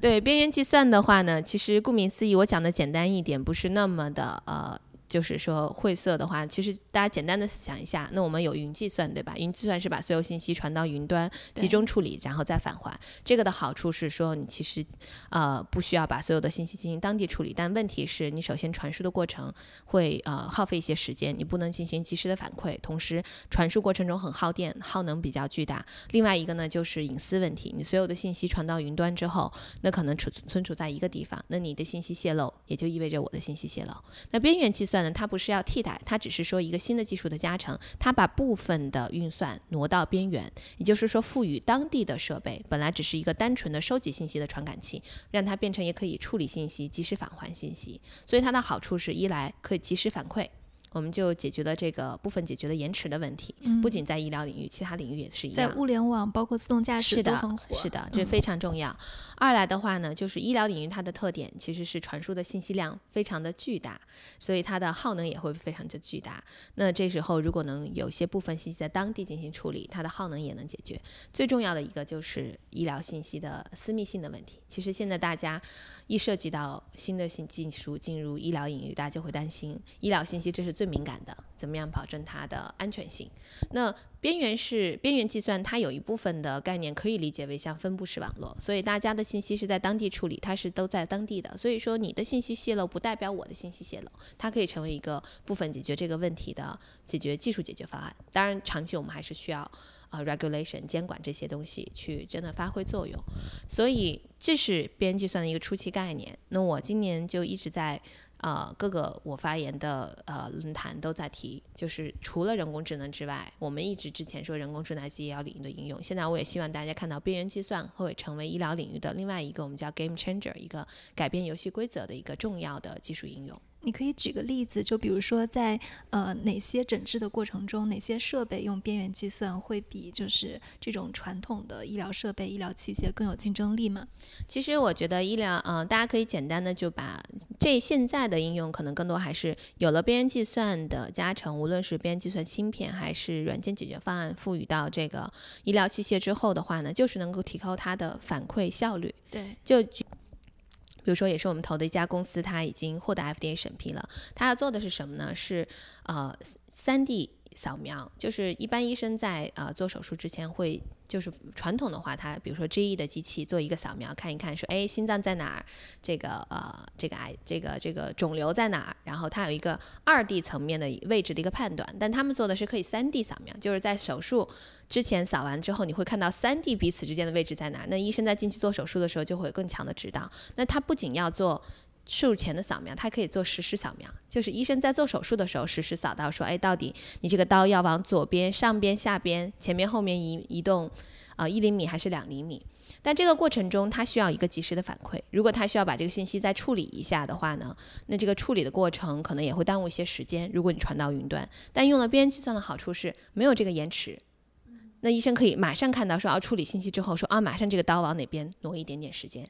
对边缘计算的话呢，其实顾名思义，我讲的简单一点，不是那么的呃。就是说晦涩的话，其实大家简单的想一下，那我们有云计算，对吧？云计算是把所有信息传到云端集中处理，然后再返还。这个的好处是说，你其实呃不需要把所有的信息进行当地处理，但问题是你首先传输的过程会呃耗费一些时间，你不能进行及时的反馈，同时传输过程中很耗电，耗能比较巨大。另外一个呢就是隐私问题，你所有的信息传到云端之后，那可能储存储在一个地方，那你的信息泄露也就意味着我的信息泄露。那边缘计算。算呢，它不是要替代，它只是说一个新的技术的加成，它把部分的运算挪到边缘，也就是说赋予当地的设备，本来只是一个单纯的收集信息的传感器，让它变成也可以处理信息、及时返还信息。所以它的好处是一来可以及时反馈。我们就解决了这个部分解决了延迟的问题，不仅在医疗领域，其他领域也是一样。在物联网，包括自动驾驶都很火。是的，这非常重要。二来的话呢，就是医疗领域它的特点其实是传输的信息量非常的巨大，所以它的耗能也会非常的巨大。那这时候如果能有些部分信息在当地进行处理，它的耗能也能解决。最重要的一个就是医疗信息的私密性的问题。其实现在大家一涉及到新的新技术进入医疗领域，大家就会担心医疗信息这是最。最敏感的，怎么样保证它的安全性？那边缘是边缘计算，它有一部分的概念可以理解为像分布式网络，所以大家的信息是在当地处理，它是都在当地的。所以说你的信息泄露不代表我的信息泄露，它可以成为一个部分解决这个问题的解决技术解决方案。当然，长期我们还是需要啊 regulation 监管这些东西去真的发挥作用。所以这是边缘计算的一个初期概念。那我今年就一直在。呃，各个我发言的呃论坛都在提，就是除了人工智能之外，我们一直之前说人工智能在医疗领域的应用，现在我也希望大家看到边缘计算会成为医疗领域的另外一个我们叫 game changer，一个改变游戏规则的一个重要的技术应用。你可以举个例子，就比如说在呃哪些诊治的过程中，哪些设备用边缘计算会比就是这种传统的医疗设备、医疗器械更有竞争力吗？其实我觉得医疗，嗯，大家可以简单的就把这现在的应用可能更多还是有了边缘计算的加成，无论是边缘计算芯片还是软件解决方案赋予到这个医疗器械之后的话呢，就是能够提高它的反馈效率。对，就举。比如说，也是我们投的一家公司，它已经获得 FDA 审批了。它要做的是什么呢？是呃，三 D 扫描，就是一般医生在呃做手术之前会。就是传统的话，它比如说 GE 的机器做一个扫描，看一看说，哎，心脏在哪儿？这个呃，这个癌，这个这个肿瘤在哪儿？然后它有一个二 D 层面的位置的一个判断。但他们做的是可以三 D 扫描，就是在手术之前扫完之后，你会看到三 D 彼此之间的位置在哪儿。那医生在进去做手术的时候就会有更强的指导。那他不仅要做。术前的扫描，它可以做实时扫描，就是医生在做手术的时候实时扫到，说，哎，到底你这个刀要往左边、上边、下边、前面、后面移移动，啊，一厘米还是两厘米？但这个过程中，它需要一个及时的反馈。如果它需要把这个信息再处理一下的话呢，那这个处理的过程可能也会耽误一些时间。如果你传到云端，但用了边缘计算的好处是没有这个延迟。那医生可以马上看到，说要处理信息之后，说啊，马上这个刀往哪边挪一点点时间。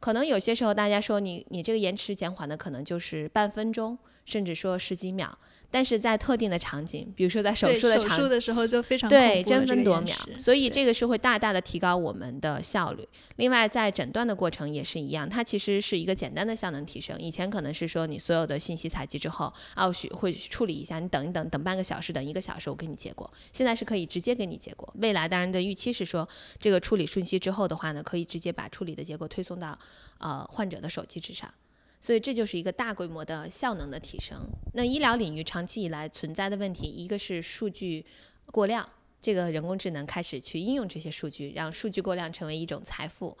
可能有些时候大家说你你这个延迟减缓的可能就是半分钟，甚至说十几秒。但是在特定的场景，比如说在手术的场的时候就非常对争分夺秒，所以这个是会大大的提高我们的效率。另外，在诊断的过程也是一样，它其实是一个简单的效能提升。以前可能是说你所有的信息采集之后，啊，许会处理一下，你等一等，等半个小时，等一个小时，我给你结果。现在是可以直接给你结果。未来当然的预期是说，这个处理顺序之后的话呢，可以直接把处理的结果推送到呃患者的手机之上。所以这就是一个大规模的效能的提升。那医疗领域长期以来存在的问题，一个是数据过量，这个人工智能开始去应用这些数据，让数据过量成为一种财富。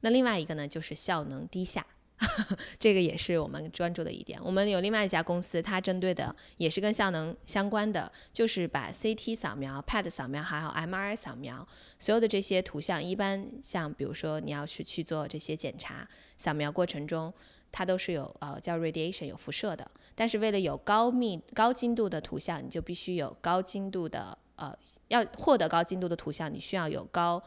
那另外一个呢，就是效能低下。这个也是我们专注的一点。我们有另外一家公司，它针对的也是跟效能相关的，就是把 CT 扫描、PET 扫描还有 MRI 扫描，所有的这些图像，一般像比如说你要去去做这些检查，扫描过程中它都是有呃叫 radiation 有辐射的。但是为了有高密高精度的图像，你就必须有高精度的呃要获得高精度的图像，你需要有高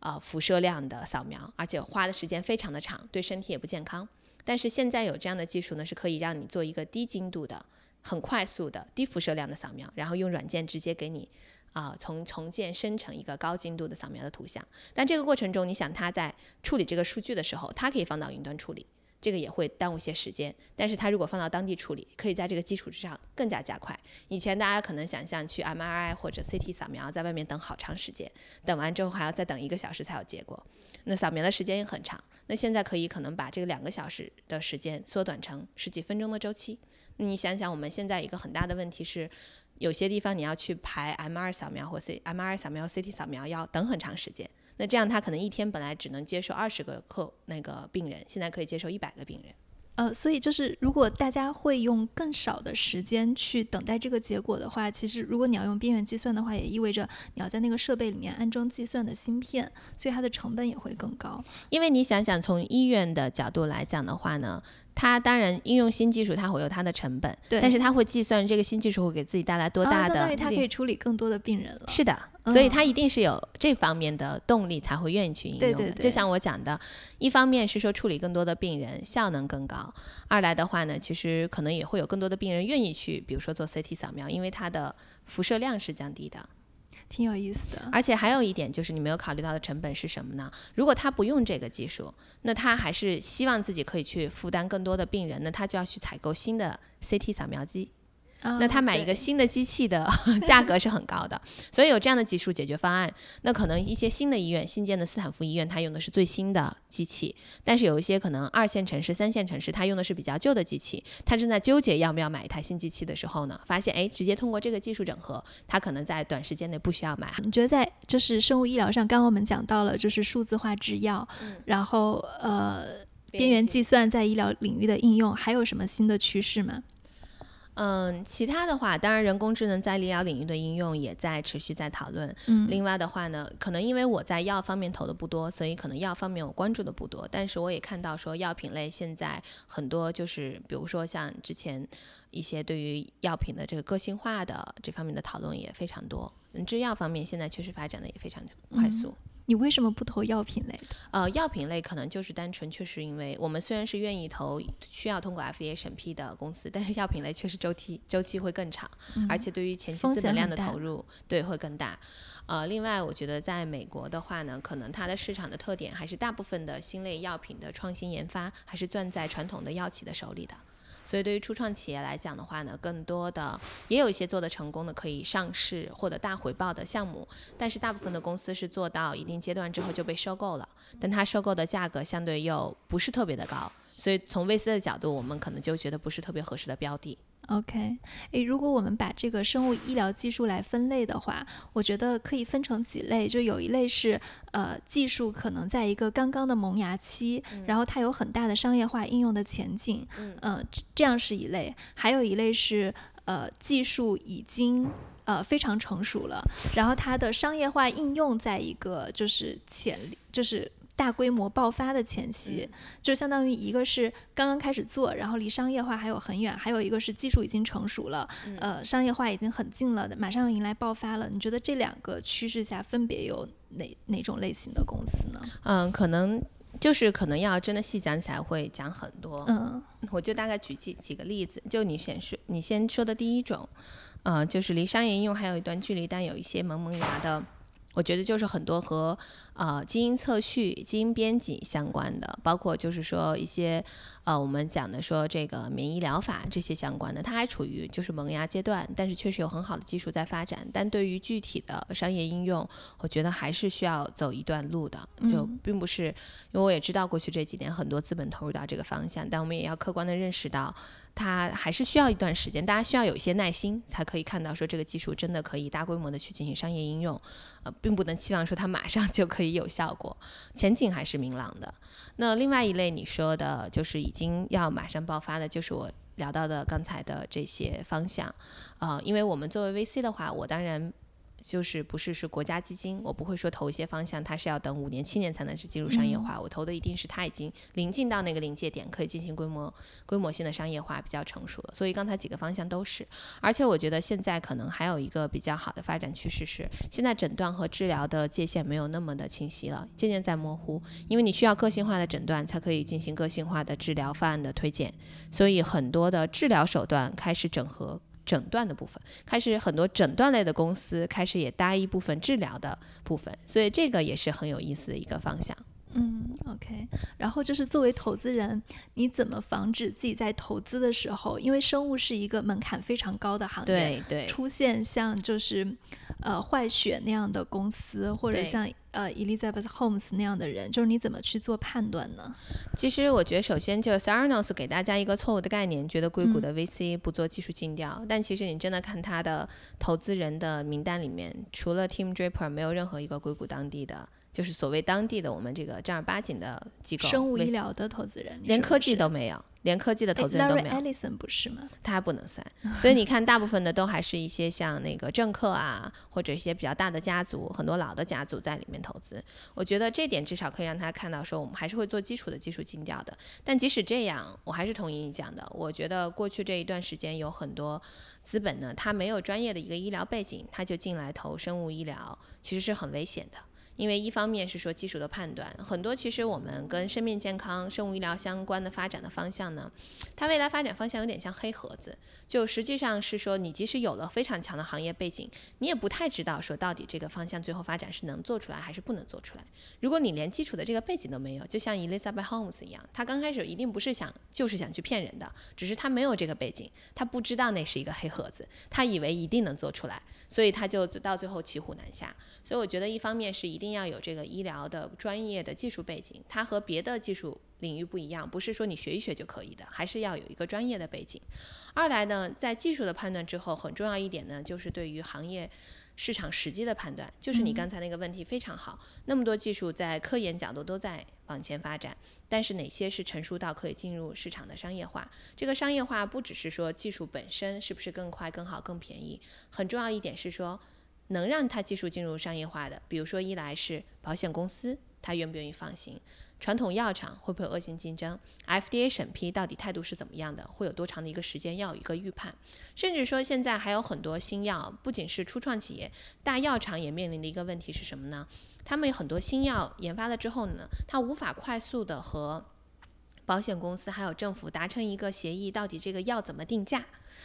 呃辐射量的扫描，而且花的时间非常的长，对身体也不健康。但是现在有这样的技术呢，是可以让你做一个低精度的、很快速的低辐射量的扫描，然后用软件直接给你啊从重建生成一个高精度的扫描的图像。但这个过程中，你想它在处理这个数据的时候，它可以放到云端处理，这个也会耽误些时间。但是它如果放到当地处理，可以在这个基础之上更加加快。以前大家可能想象去 MRI 或者 CT 扫描，在外面等好长时间，等完之后还要再等一个小时才有结果，那扫描的时间也很长。那现在可以可能把这个两个小时的时间缩短成十几分钟的周期。你想想，我们现在一个很大的问题是，有些地方你要去排 MR 扫描或 C MR 扫描、CT 扫描要等很长时间。那这样他可能一天本来只能接受二十个客那个病人，现在可以接受一百个病人。呃，所以就是如果大家会用更少的时间去等待这个结果的话，其实如果你要用边缘计算的话，也意味着你要在那个设备里面安装计算的芯片，所以它的成本也会更高。因为你想想，从医院的角度来讲的话呢。它当然应用新技术，它会有它的成本，对，但是它会计算这个新技术会给自己带来多大的，相当于它可以处理更多的病人了。是的，所以它一定是有这方面的动力才会愿意去应用的。对对对，就像我讲的，一方面是说处理更多的病人，效能更高；二来的话呢，其实可能也会有更多的病人愿意去，比如说做 CT 扫描，因为它的辐射量是降低的。挺有意思的，而且还有一点就是你没有考虑到的成本是什么呢？如果他不用这个技术，那他还是希望自己可以去负担更多的病人，那他就要去采购新的 CT 扫描机。那他买一个新的机器的 价格是很高的，所以有这样的技术解决方案。那可能一些新的医院，新建的斯坦福医院，它用的是最新的机器，但是有一些可能二线城市、三线城市，它用的是比较旧的机器。他正在纠结要不要买一台新机器的时候呢，发现哎，直接通过这个技术整合，他可能在短时间内不需要买。你觉得在就是生物医疗上，刚刚我们讲到了就是数字化制药，然后呃边缘计算在医疗领域的应用，还有什么新的趋势吗？嗯，其他的话，当然人工智能在医疗领域的应用也在持续在讨论。嗯，另外的话呢，可能因为我在药方面投的不多，所以可能药方面我关注的不多。但是我也看到说，药品类现在很多就是，比如说像之前一些对于药品的这个个性化的这方面的讨论也非常多。嗯，制药方面现在确实发展的也非常快速。你为什么不投药品类的？呃，药品类可能就是单纯确实因为我们虽然是愿意投需要通过 FDA 审批的公司，但是药品类确实周期周期会更长，而且对于前期资本量的投入对会更大。呃，另外我觉得在美国的话呢，可能它的市场的特点还是大部分的新类药品的创新研发还是攥在传统的药企的手里的。所以对于初创企业来讲的话呢，更多的也有一些做的成功的可以上市获得大回报的项目，但是大部分的公司是做到一定阶段之后就被收购了，但它收购的价格相对又不是特别的高，所以从 VC 的角度，我们可能就觉得不是特别合适的标的。OK，诶，如果我们把这个生物医疗技术来分类的话，我觉得可以分成几类，就有一类是呃技术可能在一个刚刚的萌芽期，然后它有很大的商业化应用的前景，嗯，这样是一类；还有一类是呃技术已经呃非常成熟了，然后它的商业化应用在一个就是潜力就是。大规模爆发的前夕，就相当于一个是刚刚开始做，然后离商业化还有很远；还有一个是技术已经成熟了，呃，商业化已经很近了，马上要迎来爆发了。你觉得这两个趋势下分别有哪哪种类型的公司呢？嗯，可能就是可能要真的细讲起来会讲很多。嗯，我就大概举几几个例子，就你先说，你先说的第一种，呃，就是离商业应用还有一段距离，但有一些萌萌芽的。我觉得就是很多和呃基因测序、基因编辑相关的，包括就是说一些呃我们讲的说这个免疫疗法这些相关的，它还处于就是萌芽阶段，但是确实有很好的技术在发展。但对于具体的商业应用，我觉得还是需要走一段路的，就并不是因为我也知道过去这几年很多资本投入到这个方向，但我们也要客观的认识到。它还是需要一段时间，大家需要有一些耐心，才可以看到说这个技术真的可以大规模的去进行商业应用，呃，并不能期望说它马上就可以有效果，前景还是明朗的。那另外一类你说的就是已经要马上爆发的，就是我聊到的刚才的这些方向，呃，因为我们作为 VC 的话，我当然。就是不是是国家基金，我不会说投一些方向，它是要等五年七年才能是进入商业化。我投的一定是它已经临近到那个临界点，可以进行规模规模性的商业化，比较成熟了。所以刚才几个方向都是。而且我觉得现在可能还有一个比较好的发展趋势是，现在诊断和治疗的界限没有那么的清晰了，渐渐在模糊。因为你需要个性化的诊断，才可以进行个性化的治疗方案的推荐。所以很多的治疗手段开始整合。诊断的部分开始，很多诊断类的公司开始也搭一部分治疗的部分，所以这个也是很有意思的一个方向。嗯，OK。然后就是作为投资人，你怎么防止自己在投资的时候，因为生物是一个门槛非常高的行业，对对，出现像就是呃坏血那样的公司，或者像。呃，Elizabeth Holmes 那样的人，就是你怎么去做判断呢？其实我觉得，首先就 Sarnos 给大家一个错误的概念，觉得硅谷的 VC 不做技术尽调。但其实你真的看他的投资人的名单里面，除了 Tim Draper，没有任何一个硅谷当地的。就是所谓当地的我们这个正儿八经的机构，生物医疗的投资人，连科技都没有，连科技的投资人都没有。Ellison 不是吗？他还不能算。所以你看，大部分的都还是一些像那个政客啊，或者一些比较大的家族，很多老的家族在里面投资。我觉得这点至少可以让他看到，说我们还是会做基础的技术尽调的。但即使这样，我还是同意你讲的。我觉得过去这一段时间有很多资本呢，他没有专业的一个医疗背景，他就进来投生物医疗，其实是很危险的。因为一方面是说技术的判断，很多其实我们跟生命健康、生物医疗相关的发展的方向呢，它未来发展方向有点像黑盒子，就实际上是说你即使有了非常强的行业背景，你也不太知道说到底这个方向最后发展是能做出来还是不能做出来。如果你连基础的这个背景都没有，就像 Elizabeth Holmes 一样，他刚开始一定不是想就是想去骗人的，只是他没有这个背景，他不知道那是一个黑盒子，他以为一定能做出来，所以他就到最后骑虎难下。所以我觉得一方面是一定。一定要有这个医疗的专业的技术背景，它和别的技术领域不一样，不是说你学一学就可以的，还是要有一个专业的背景。二来呢，在技术的判断之后，很重要一点呢，就是对于行业市场时机的判断。就是你刚才那个问题非常好，那么多技术在科研角度都在往前发展，但是哪些是成熟到可以进入市场的商业化？这个商业化不只是说技术本身是不是更快、更好、更便宜，很重要一点是说。能让它技术进入商业化的，比如说一来是保险公司，它愿不愿意放行；传统药厂会不会恶性竞争？FDA 审批到底态度是怎么样的？会有多长的一个时间要有一个预判？甚至说现在还有很多新药，不仅是初创企业，大药厂也面临的一个问题是什么呢？他们有很多新药研发了之后呢，它无法快速的和保险公司还有政府达成一个协议，到底这个药怎么定价？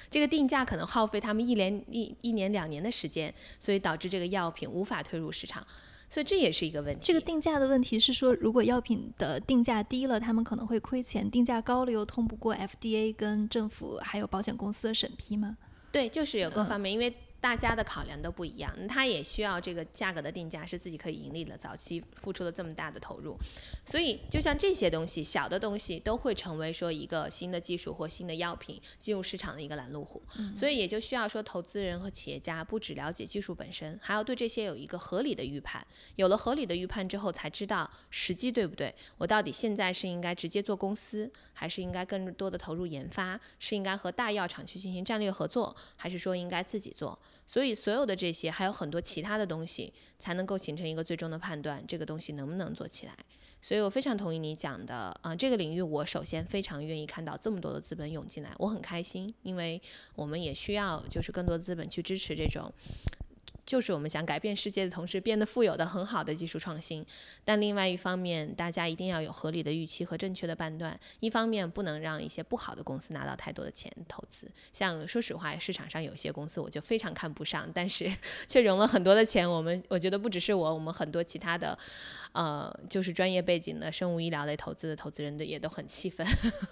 这个定价可能耗费他们一年一一年两年的时间，所以导致这个药品无法推入市场，所以这也是一个问题。这个定价的问题是说，如果药品的定价低了，他们可能会亏钱；定价高了又通不过 FDA 跟政府还有保险公司的审批吗？对，就是有各方面，因为。大家的考量都不一样，他也需要这个价格的定价是自己可以盈利的。早期付出了这么大的投入，所以就像这些东西，小的东西都会成为说一个新的技术或新的药品进入市场的一个拦路虎。所以也就需要说，投资人和企业家不只了解技术本身，还要对这些有一个合理的预判。有了合理的预判之后，才知道时机对不对。我到底现在是应该直接做公司，还是应该更多的投入研发？是应该和大药厂去进行战略合作，还是说应该自己做？所以，所有的这些还有很多其他的东西，才能够形成一个最终的判断，这个东西能不能做起来。所以我非常同意你讲的，啊，这个领域我首先非常愿意看到这么多的资本涌进来，我很开心，因为我们也需要就是更多的资本去支持这种就是我们想改变世界的同时变得富有的很好的技术创新。但另外一方面，大家一定要有合理的预期和正确的判断。一方面不能让一些不好的公司拿到太多的钱投资。像说实话，市场上有些公司我就非常看不上，但是 却融了很多的钱。我们我觉得不只是我，我们很多其他的，呃，就是专业背景的生物医疗类投资的投资人的也都很气愤。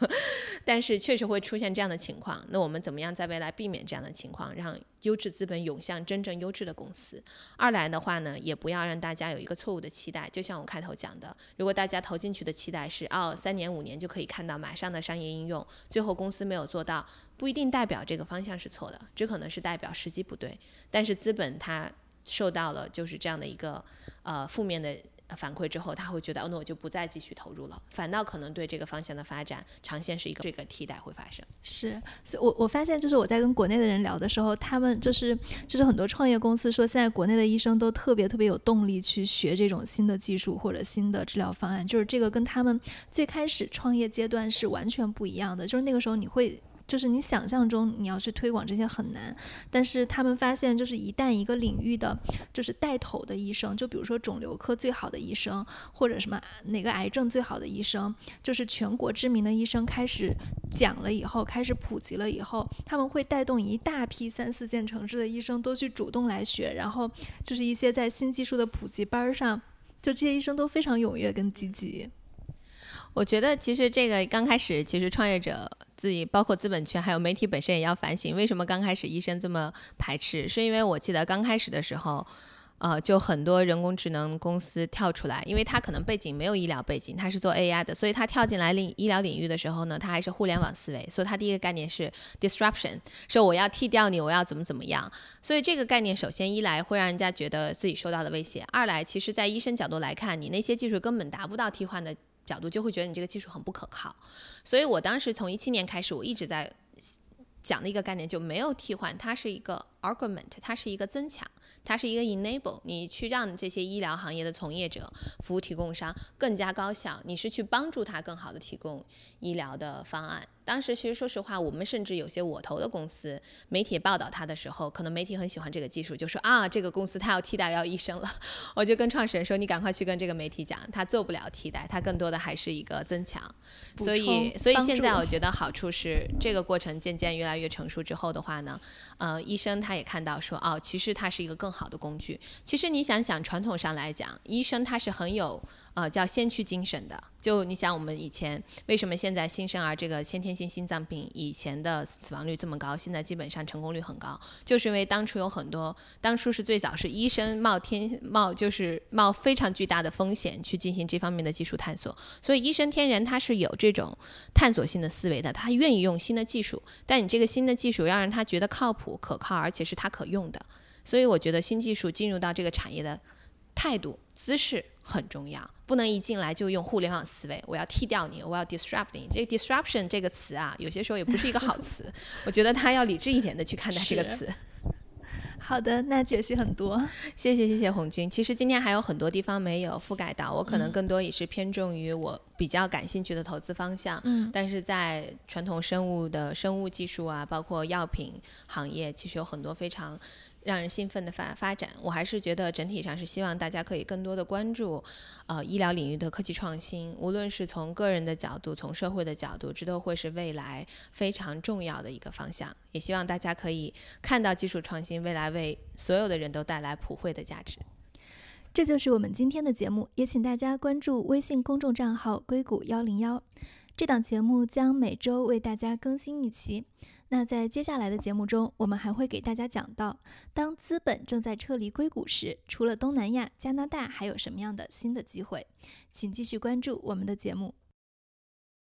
但是确实会出现这样的情况。那我们怎么样在未来避免这样的情况，让优质资本涌向真正优质的公司？二来的话呢，也不要让大家有一个错误的期待。就像我开头讲的，如果大家投进去的期待是哦，三年五年就可以看到马上的商业应用，最后公司没有做到，不一定代表这个方向是错的，只可能是代表时机不对。但是资本它受到了就是这样的一个呃负面的。反馈之后，他会觉得哦，那我就不再继续投入了，反倒可能对这个方向的发展长线是一个这个替代会发生。是，所以我我发现就是我在跟国内的人聊的时候，他们就是就是很多创业公司说，现在国内的医生都特别特别有动力去学这种新的技术或者新的治疗方案，就是这个跟他们最开始创业阶段是完全不一样的，就是那个时候你会。就是你想象中你要去推广这些很难，但是他们发现，就是一旦一个领域的，就是带头的医生，就比如说肿瘤科最好的医生，或者什么哪个癌症最好的医生，就是全国知名的医生开始讲了以后，开始普及了以后，他们会带动一大批三四线城市的医生都去主动来学，然后就是一些在新技术的普及班上，就这些医生都非常踊跃跟积极。我觉得其实这个刚开始，其实创业者自己，包括资本圈，还有媒体本身也要反省，为什么刚开始医生这么排斥？是因为我记得刚开始的时候，呃，就很多人工智能公司跳出来，因为他可能背景没有医疗背景，他是做 AI 的，所以他跳进来领医疗领域的时候呢，他还是互联网思维，所以他第一个概念是 disruption，说我要替掉你，我要怎么怎么样。所以这个概念首先一来会让人家觉得自己受到了威胁，二来其实在医生角度来看，你那些技术根本达不到替换的。角度就会觉得你这个技术很不可靠，所以我当时从一七年开始，我一直在讲的一个概念就没有替换，它是一个 argument，它是一个增强，它是一个 enable，你去让这些医疗行业的从业者、服务提供商更加高效，你是去帮助他更好的提供医疗的方案。当时其实说实话，我们甚至有些我投的公司，媒体报道他的时候，可能媒体很喜欢这个技术，就说啊，这个公司它要替代要医生了。我就跟创始人说，你赶快去跟这个媒体讲，他做不了替代，它更多的还是一个增强。所以，所以现在我觉得好处是，这个过程渐渐越来越成熟之后的话呢，呃，医生他也看到说，哦，其实它是一个更好的工具。其实你想想，传统上来讲，医生他是很有。呃，叫先驱精神的，就你想，我们以前为什么现在新生儿这个先天性心脏病以前的死亡率这么高，现在基本上成功率很高，就是因为当初有很多，当初是最早是医生冒天冒就是冒非常巨大的风险去进行这方面的技术探索，所以医生天然他是有这种探索性的思维的，他愿意用新的技术，但你这个新的技术要让他觉得靠谱、可靠，而且是他可用的，所以我觉得新技术进入到这个产业的态度、姿势很重要。不能一进来就用互联网思维，我要替掉你，我要 disrupt 你。这个 disruption 这个词啊，有些时候也不是一个好词。我觉得他要理智一点的去看待这个词。好的，那解析很多，谢谢谢谢红军。其实今天还有很多地方没有覆盖到，我可能更多也是偏重于我比较感兴趣的投资方向。嗯，但是在传统生物的生物技术啊，包括药品行业，其实有很多非常。让人兴奋的发发展，我还是觉得整体上是希望大家可以更多的关注，呃，医疗领域的科技创新，无论是从个人的角度，从社会的角度，这都会是未来非常重要的一个方向。也希望大家可以看到技术创新未来为所有的人都带来普惠的价值。这就是我们今天的节目，也请大家关注微信公众账号“硅谷幺零幺”，这档节目将每周为大家更新一期。那在接下来的节目中，我们还会给大家讲到，当资本正在撤离硅谷时，除了东南亚、加拿大，还有什么样的新的机会？请继续关注我们的节目。